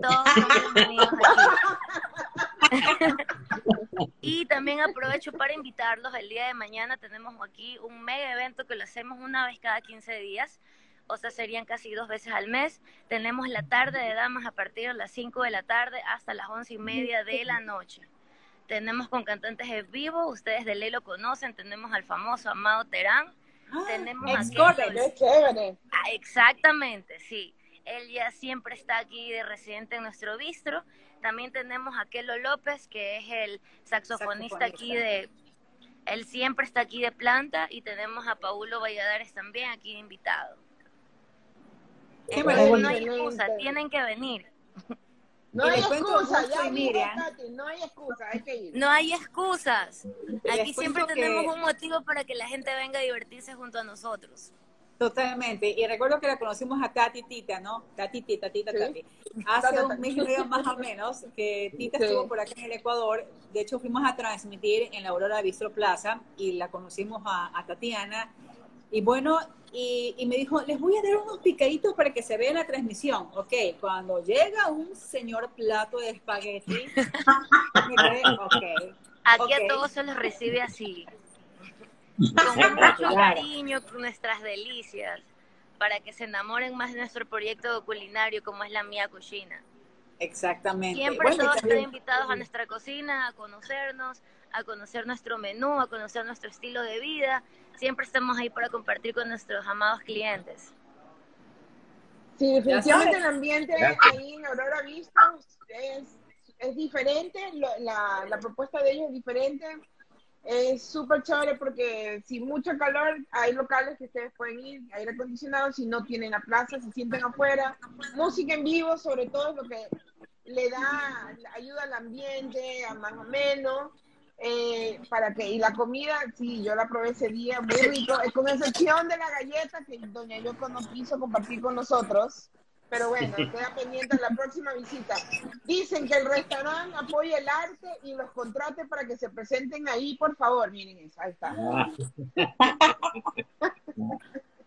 S6: Todos son bienvenidos aquí. y también aprovecho para invitarlos. El día de mañana tenemos aquí un mega evento que lo hacemos una vez cada 15 días o sea, serían casi dos veces al mes. Tenemos la tarde de damas a partir de las 5 de la tarde hasta las once y media de la noche. Tenemos con cantantes en vivo, ustedes de ley lo conocen, tenemos al famoso Amado Terán.
S2: Ah,
S6: tenemos
S2: a qué chévere.
S6: Ah, exactamente, sí. Él ya siempre está aquí de residente en nuestro bistro. También tenemos a Kelo López, que es el saxofonista, aquí de... Él siempre está aquí de planta y tenemos a Paulo Valladares también aquí invitado. Qué no hay excusa, tienen que venir.
S2: No hay excusa, ya Miriam. no hay excusa, hay que ir.
S6: No hay excusas. Aquí siempre tenemos un motivo para que la gente venga a divertirse junto a nosotros.
S3: Totalmente. Y recuerdo que la conocimos a Tati Tita, ¿no? Tati Tita, Tita, Tati. Hace un mes y medio más o menos que Tita estuvo por acá en el Ecuador. De hecho, fuimos a transmitir en la Aurora Bistro Plaza y la conocimos a, Tatiana. Y bueno, y, me dijo, les voy a dar unos picaditos para que se vea la transmisión. Ok, cuando llega un señor plato de espagueti.
S6: Aquí a todos se les recibe así con mucho cariño, con nuestras delicias, para que se enamoren más de nuestro proyecto culinario como es la Mía Cocina.
S3: Exactamente.
S6: Siempre todos están invitados a nuestra cocina, a conocernos, a conocer nuestro menú, a conocer nuestro estilo de vida. Siempre estamos ahí para compartir con nuestros amados clientes.
S2: Sí, definitivamente el ambiente ahí en Aurora Vista es, es diferente, la, la propuesta de ellos es diferente es súper chévere porque si mucho calor, hay locales que ustedes pueden ir, aire acondicionado, si no tienen la plaza, se sienten afuera. Música en vivo, sobre todo, es lo que le da, ayuda al ambiente, a más o menos. Eh, para que, y la comida, sí, yo la probé ese día, muy rico, con excepción de la galleta que doña Yoko no quiso compartir con nosotros. Pero bueno, queda pendiente la próxima visita. Dicen que el restaurante apoya el arte y los contrate para que se presenten ahí, por favor. Miren eso, ahí está.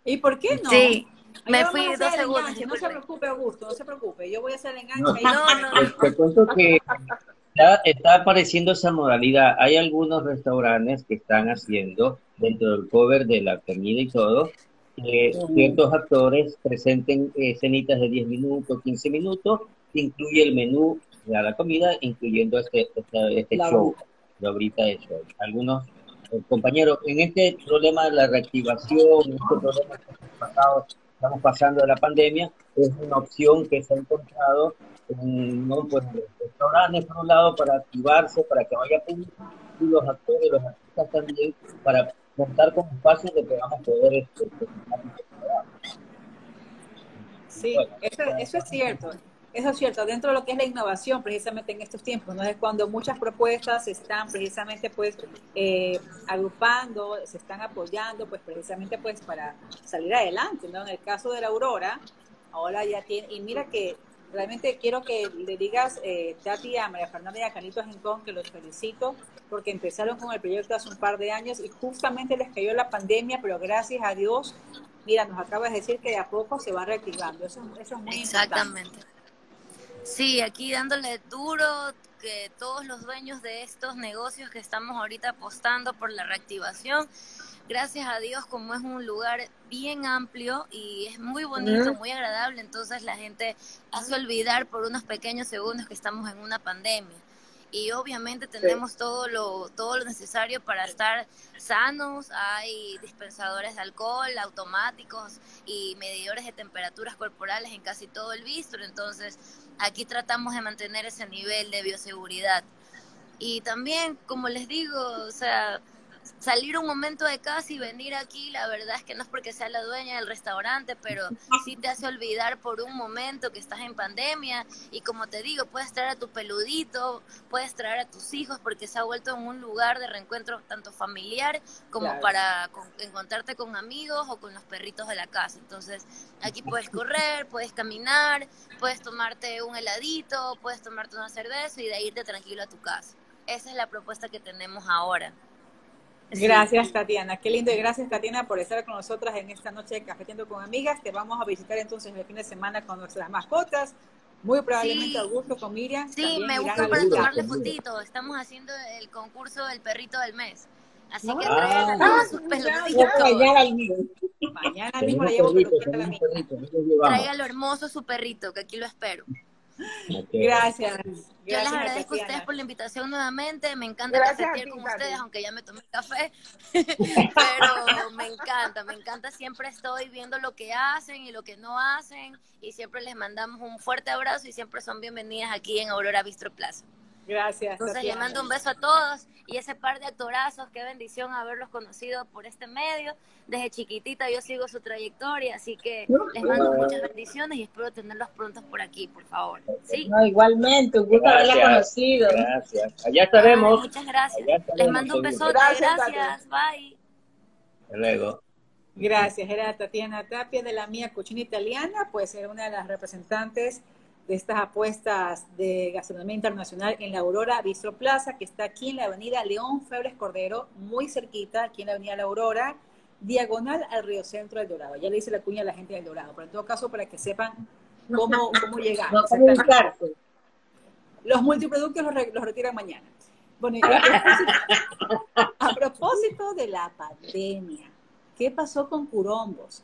S3: ¿Y por qué no?
S6: Sí. Me fui dos segundos.
S3: No se preocupe, Augusto, no se preocupe. Yo voy a hacer el enganche.
S4: No, no, no. Te cuento que está apareciendo esa modalidad. Hay algunos restaurantes que están haciendo dentro del cover de la comida y todo, eh, ciertos actores presenten escenitas de 10 minutos, 15 minutos, incluye el menú de la comida, incluyendo este, este, este show, de ahorita de show. Algunos eh, compañeros, en este problema de la reactivación, en este problema que estamos pasando de la pandemia, es una opción que se ha encontrado en ¿no? pues, restaurantes, por un lado, para activarse, para que vaya público, y los actores, los artistas también, para contar con espacios de que vamos a poder este,
S3: Sí, eso, eso es cierto. Eso es cierto, dentro de lo que es la innovación, precisamente en estos tiempos, ¿no? Es cuando muchas propuestas se están precisamente pues eh, agrupando, se están apoyando, pues precisamente pues para salir adelante, ¿no? En el caso de la Aurora, ahora ya tiene, y mira que realmente quiero que le digas, eh, Tati, a María Fernanda y a Canito Rincón, que los felicito, porque empezaron con el proyecto hace un par de años y justamente les cayó la pandemia, pero gracias a Dios, mira, nos acabas de decir que de a poco se va reactivando. Eso, eso es muy
S6: Exactamente. Sí, aquí dándole duro que todos los dueños de estos negocios que estamos ahorita apostando por la reactivación gracias a Dios, como es un lugar bien amplio y es muy bonito, muy agradable, entonces la gente hace olvidar por unos pequeños segundos que estamos en una pandemia. Y obviamente tenemos todo lo todo lo necesario para estar sanos, hay dispensadores de alcohol automáticos y medidores de temperaturas corporales en casi todo el bistro, entonces aquí tratamos de mantener ese nivel de bioseguridad. Y también, como les digo, o sea, salir un momento de casa y venir aquí, la verdad es que no es porque sea la dueña del restaurante, pero sí te hace olvidar por un momento que estás en pandemia y como te digo, puedes traer a tu peludito, puedes traer a tus hijos porque se ha vuelto en un lugar de reencuentro tanto familiar como para encontrarte con amigos o con los perritos de la casa. Entonces, aquí puedes correr, puedes caminar, puedes tomarte un heladito, puedes tomarte una cerveza y de irte tranquilo a tu casa. Esa es la propuesta que tenemos ahora.
S3: Gracias, Tatiana. Qué lindo y gracias, Tatiana, por estar con nosotras en esta noche de Cafetiendo con Amigas. Te vamos a visitar entonces el fin de semana con nuestras mascotas. Muy probablemente Augusto con Miriam.
S6: Sí, me gusta para tomarle fotitos. Estamos haciendo el concurso del perrito del mes. Así que traigan ah, sus peluditos.
S3: Mañana mismo le llevo
S6: Traiga lo hermoso su perrito, que aquí lo espero.
S3: Gracias.
S6: Yo les agradezco a ustedes por la invitación nuevamente. Me encanta cafetear con ustedes, aunque ya me tomé café. Pero me encanta, me encanta. Siempre estoy viendo lo que hacen y lo que no hacen. Y siempre les mandamos un fuerte abrazo y siempre son bienvenidas aquí en Aurora Bistro Plaza.
S3: Gracias.
S6: Entonces le mando un beso a todos y ese par de actorazos, qué bendición haberlos conocido por este medio. Desde chiquitita yo sigo su trayectoria, así que les mando muchas bendiciones y espero tenerlos prontos por aquí, por favor. ¿Sí?
S5: igualmente, un gusto haberla conocido.
S4: Gracias. Allá estaremos.
S6: muchas gracias. les mando un besote, gracias. gracias. Bye.
S4: Hasta luego.
S3: Gracias, era Tatiana Tapia de la Mía Cucina Italiana, pues es una de las representantes de estas apuestas de gastronomía internacional en la Aurora Bistro Plaza, que está aquí en la avenida León Febres Cordero, muy cerquita, aquí en la avenida La Aurora, diagonal al Río Centro del Dorado. Ya le dice la cuña a la gente del Dorado, pero en todo caso para que sepan cómo, cómo llegar. los multiproductos los, los, retiran mañana. Bueno, a propósito de la pandemia, ¿Qué pasó con Curombos?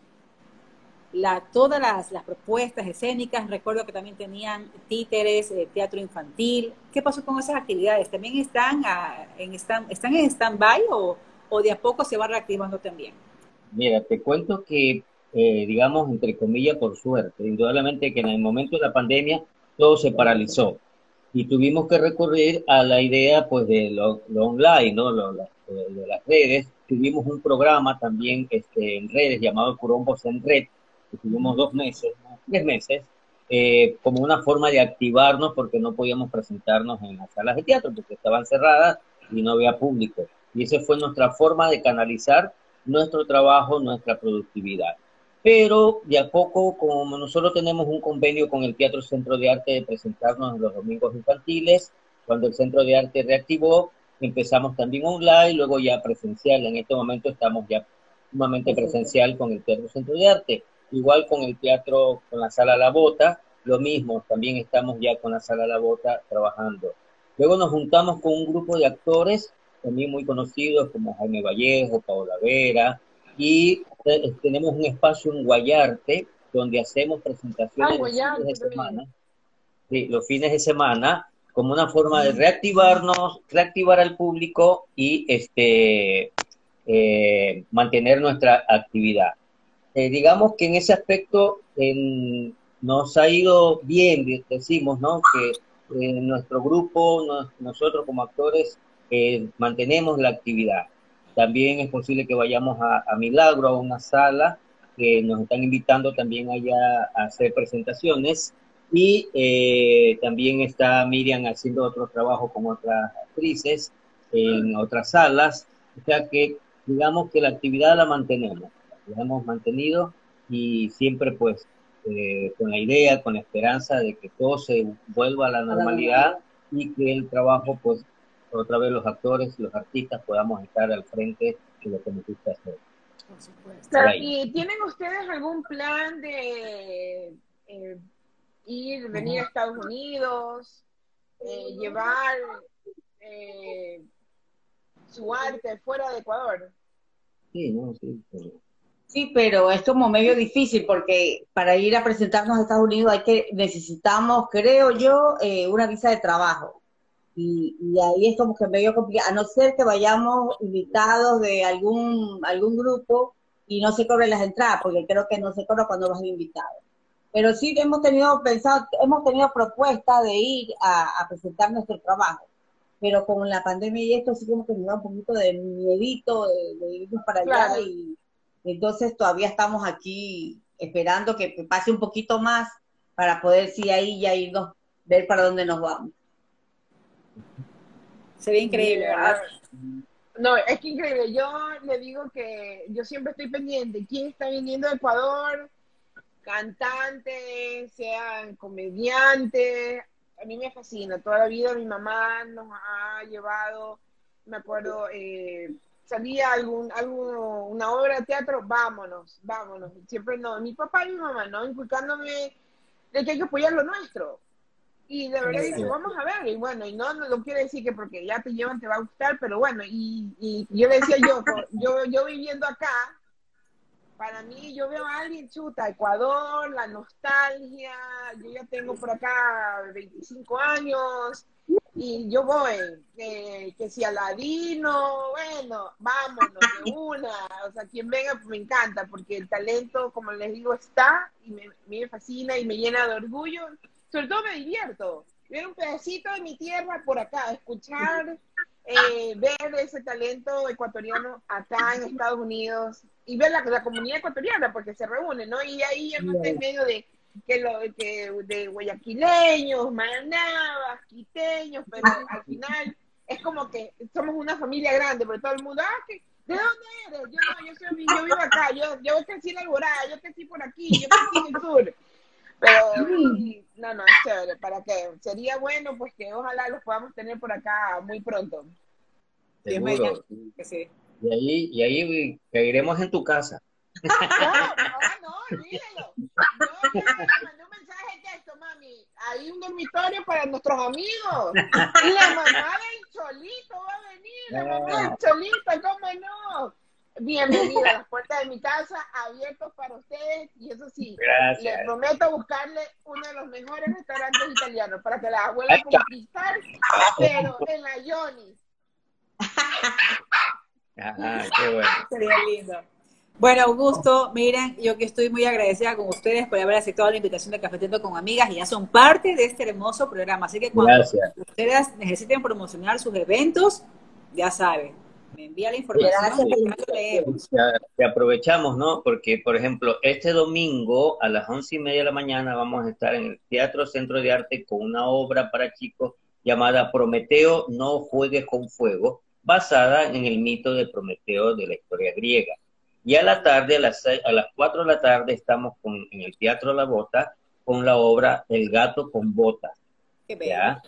S3: La, todas las, propuestas escénicas, recuerdo que también tenían títeres, eh, teatro infantil. ¿Qué pasó con esas actividades? ¿También están, en, están, están en stand-by o, de a poco se va reactivando también?
S4: Mira, te cuento que, eh, digamos, entre comillas, por suerte, indudablemente que en el momento de la pandemia todo se paralizó y tuvimos que recurrir a la idea pues de lo, online, ¿no? de las redes tuvimos un programa también este, en redes llamado Curombos en Red, que tuvimos dos meses, tres meses, eh, como una forma de activarnos porque no podíamos presentarnos en las salas de teatro porque estaban cerradas y no había público. Y esa fue nuestra forma de canalizar nuestro trabajo, nuestra productividad. Pero de a poco, como nosotros tenemos un convenio con el Teatro Centro de Arte de presentarnos en los domingos infantiles, cuando el Centro de Arte reactivó, empezamos también online, luego ya presencial. En este momento estamos ya sumamente presencial con el Teatro Centro de Arte. Igual con el teatro, con la Sala La Bota, lo mismo, también estamos ya con la Sala La Bota trabajando. Luego nos juntamos con un grupo de actores, también muy conocidos como Jaime Vallejo, Paola Vera, y tenemos un espacio en Guayarte donde hacemos presentaciones ah, los fines de semana. Sí, los fines de semana como una forma de reactivarnos, reactivar al público y este, eh, mantener nuestra actividad. Eh, digamos que en ese aspecto nos ha ido bien, decimos, ¿no? Que en nuestro grupo, nosotros como actores, eh, mantenemos la actividad. También es posible que vayamos a, a, Milagro, a una sala, que nos están invitando también allá a hacer presentaciones y eh, también está Miriam haciendo otro trabajo con otras actrices en otras salas. O sea que digamos que la actividad la mantenemos, la hemos mantenido y siempre pues eh, con la idea, con la esperanza de que todo se vuelva a la normalidad y que el trabajo pues otra vez los actores, los artistas podamos estar al frente de lo que nos gusta hacer.
S2: ¿Y tienen ustedes algún plan de eh, ir, venir a Estados Unidos, eh, llevar eh, su arte fuera de Ecuador.
S4: Sí, no, sí,
S5: sí, pero es como medio difícil porque para ir a presentarnos a Estados Unidos hay que necesitamos, creo yo, eh, una visa de trabajo. Y, y, ahí es como que medio complicado, a no ser que vayamos invitados de algún algún grupo y no se cobren las entradas, porque creo que no se cobra cuando vas invitado. Pero sí hemos tenido pensado, hemos tenido propuesta de ir a, presentar nuestro trabajo, pero con la pandemia y esto sí como que nos da un poquito de miedito de, irnos para allá y entonces todavía estamos aquí esperando que pase un poquito más para poder sí ahí ya irnos, ver para dónde nos vamos.
S3: Sería increíble, ¿verdad?
S2: No, es que increíble. Yo le digo que yo siempre estoy pendiente. ¿Quién está viniendo de Ecuador? cantantes, sean comediantes. A mí me fascina. Toda la vida mi mamá nos ha llevado, me acuerdo, eh, salía algún, algún, una obra de teatro, vámonos, vámonos. Siempre no. Mi papá y mi mamá, ¿no? Inculcándome de que hay que apoyar lo nuestro. Y de verdad dice, vamos a ver, y bueno, y no, no, quiere decir que porque ya te llevan te va a gustar, pero bueno, y, y yo le decía yo, yo, yo viviendo acá, para mí, yo veo a alguien, chuta, Ecuador, la nostalgia, yo ya tengo por acá 25 años y yo voy, que si Aladino, bueno, vámonos de una, o sea, quien venga pues, me encanta, porque el talento, como les digo, está y me, me fascina y me llena de orgullo, sobre todo me divierto. ver un pedacito de mi tierra por acá, escuchar, eh, ver ese talento ecuatoriano acá en Estados Unidos y ver la, la comunidad ecuatoriana, porque se reúne, ¿no? Y ahí yo no estoy en medio de que lo que de guayaquileños, manabas, quiteños, pero al final es como que somos una familia grande, porque todo el mundo, ah, ¿de dónde eres? Yo no, yo, soy, yo vivo acá, yo, yo crecí en Alborada, yo crecí por aquí, yo crecí en el sur. Pero no, no, es chévere, para que sería bueno pues que ojalá los podamos tener por acá muy pronto.
S4: Seguro. Sí. Y ahí, y ahí caeremos en tu casa.
S2: No, no, no. Yo le mandé un mensaje de texto, mami. Hay un dormitorio para nuestros amigos. Y la mamá del Cholito va a venir. La mamá del Cholito, ¿cómo no? Bienvenida, las puertas de mi casa abiertas para ustedes y eso sí,
S4: Gracias.
S2: les prometo buscarle uno de los mejores restaurantes italianos para que la vuelva a conquistar, pero en la Johnny.
S4: Ajá, qué bueno.
S3: Sería lindo. Bueno, Augusto, miren, yo que estoy muy agradecida con ustedes por haber aceptado la invitación de Cafeteando con Amigas y ya son parte de este hermoso programa. Así que cuando
S4: Gracias.
S3: ustedes necesiten promocionar sus eventos, ya saben, me envía la información.
S5: Gracias.
S3: y acá lo leemos.
S4: Ya- que aprovechamos, ¿no? Porque, por ejemplo, este domingo a las once y media de la mañana vamos a estar en el Teatro Centro de Arte con una obra para chicos llamada Prometeo, no juegues con fuego, basada en el mito de Prometeo de la historia griega. Y a la tarde, a las, seis- a las 4 de la tarde, estamos con, en el Teatro La Bota con la obra El gato con botas.
S3: Qué bello.
S4: ¿ya?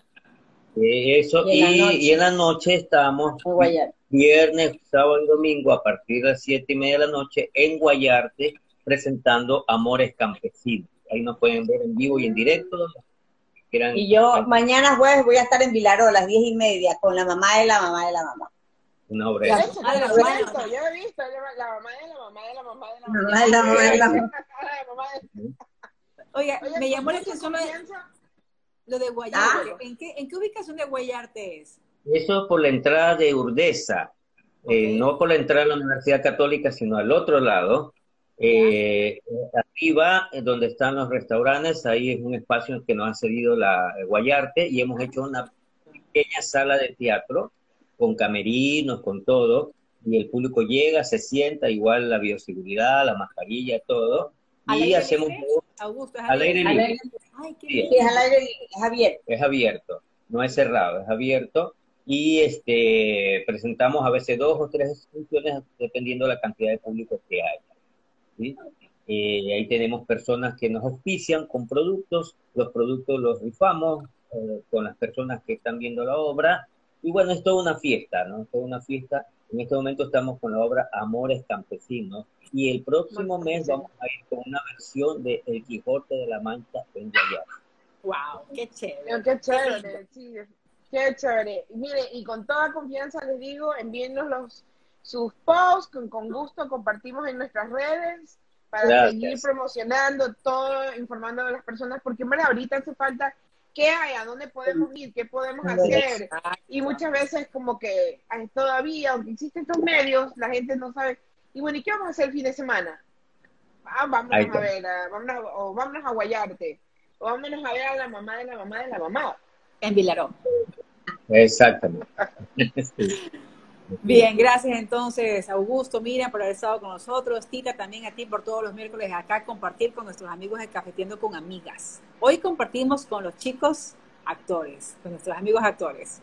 S4: Eh, Eso,
S5: Y en la
S4: y, en la noche estamos
S5: En
S4: viernes, sábado y domingo a partir de las siete y media de la noche en Guayarte presentando Amores Campesinos. Ahí nos pueden ver en vivo y en directo.
S5: Y yo mañana jueves voy a estar en Vilaró a las diez y media con la mamá de la mamá de la mamá.
S4: Una.
S2: De hecho,
S3: Ah, de la
S2: yo he visto, yo he visto la, la mamá de la mamá de la mamá de la mamá.
S5: De la mamá de la mamá.
S2: De-
S3: Oiga,
S2: Oye,
S3: me llamó la
S2: ¿con mucha
S3: atención lo de, de Guayarte.
S5: Ah.
S3: ¿En, qué, ¿En qué ubicación de Guayarte es?
S4: Eso es por la entrada de Urdesa, eh,
S3: Ok.
S4: no por la entrada a la Universidad Católica, sino al otro lado. Eh, arriba, eh, donde están los restaurantes, ahí es un espacio que nos ha cedido la eh, Guayarte y hemos hecho una pequeña sala de teatro con camerinos, con todo, y el público llega, se sienta, igual la bioseguridad, la mascarilla, todo,
S3: ¿Al
S4: y
S3: aire
S4: hacemos
S3: libre? Augusto, ¿es
S4: al aire
S5: Al
S4: libre.
S5: aire-
S3: Ay, qué
S4: Sí.
S5: es al aire libre, es abierto.
S4: es abierto, no es cerrado, es abierto y este presentamos a veces dos o tres funciones dependiendo de la cantidad de público que haya. ¿sí? Eh, ahí tenemos personas que nos auspician con productos, los productos los rifamos eh, con las personas que están viendo la obra y bueno, es toda una fiesta, ¿no? Toda una fiesta. En este momento estamos con la obra Amores Campesinos y el próximo mes vamos a ir con una versión de El Quijote de la Mancha en Guayana.
S3: Wow, qué chévere.
S2: No, Qué chévere, sí, qué chévere. Mire, y con toda confianza les digo, envíennos los, sus posts, con, con gusto compartimos en nuestras redes para
S4: Gracias.
S2: seguir promocionando todo, informando a las personas, porque en verdad ahorita hace falta qué hay, a dónde podemos ir, qué podemos hacer. Y muchas veces como que todavía, aunque existen estos medios, la gente no sabe, y bueno, ¿y qué vamos a hacer el fin de semana? Ah, vámonos a ver, a- vámonos, a- o vámonos a Guayarte, o vámonos a ver a la mamá de la mamá de la mamá.
S3: En Vilaró.
S4: Exactamente. Sí.
S3: Bien, gracias entonces, Augusto, Miriam, por haber estado con nosotros. Tita, también a ti por todos los miércoles acá compartir con nuestros amigos de Cafetiendo con Amigas. Hoy compartimos con los chicos actores, con nuestros amigos actores.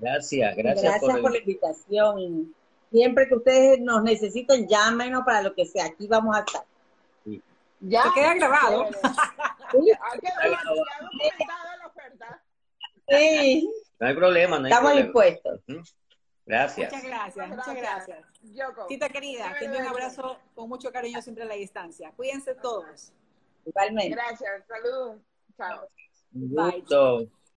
S4: Gracias, gracias,
S5: Gracias
S4: por,
S5: por la invitación. Siempre que ustedes nos necesiten, llámenos para lo que sea. Aquí vamos a estar.
S2: Ya.
S3: Se queda grabado.
S2: Oferta.
S5: Sí,
S4: No hay problema, no hay
S5: estamos
S4: problema.
S5: dispuestos.
S4: Ujú. Gracias.
S3: Muchas gracias, muchas gracias.
S2: Yoko.
S3: Tita querida, te envío un abrazo con mucho cariño siempre a la distancia. Cuídense todos.
S5: Igualmente.
S2: Gracias, saludos. Chao.
S4: Un
S3: Bye.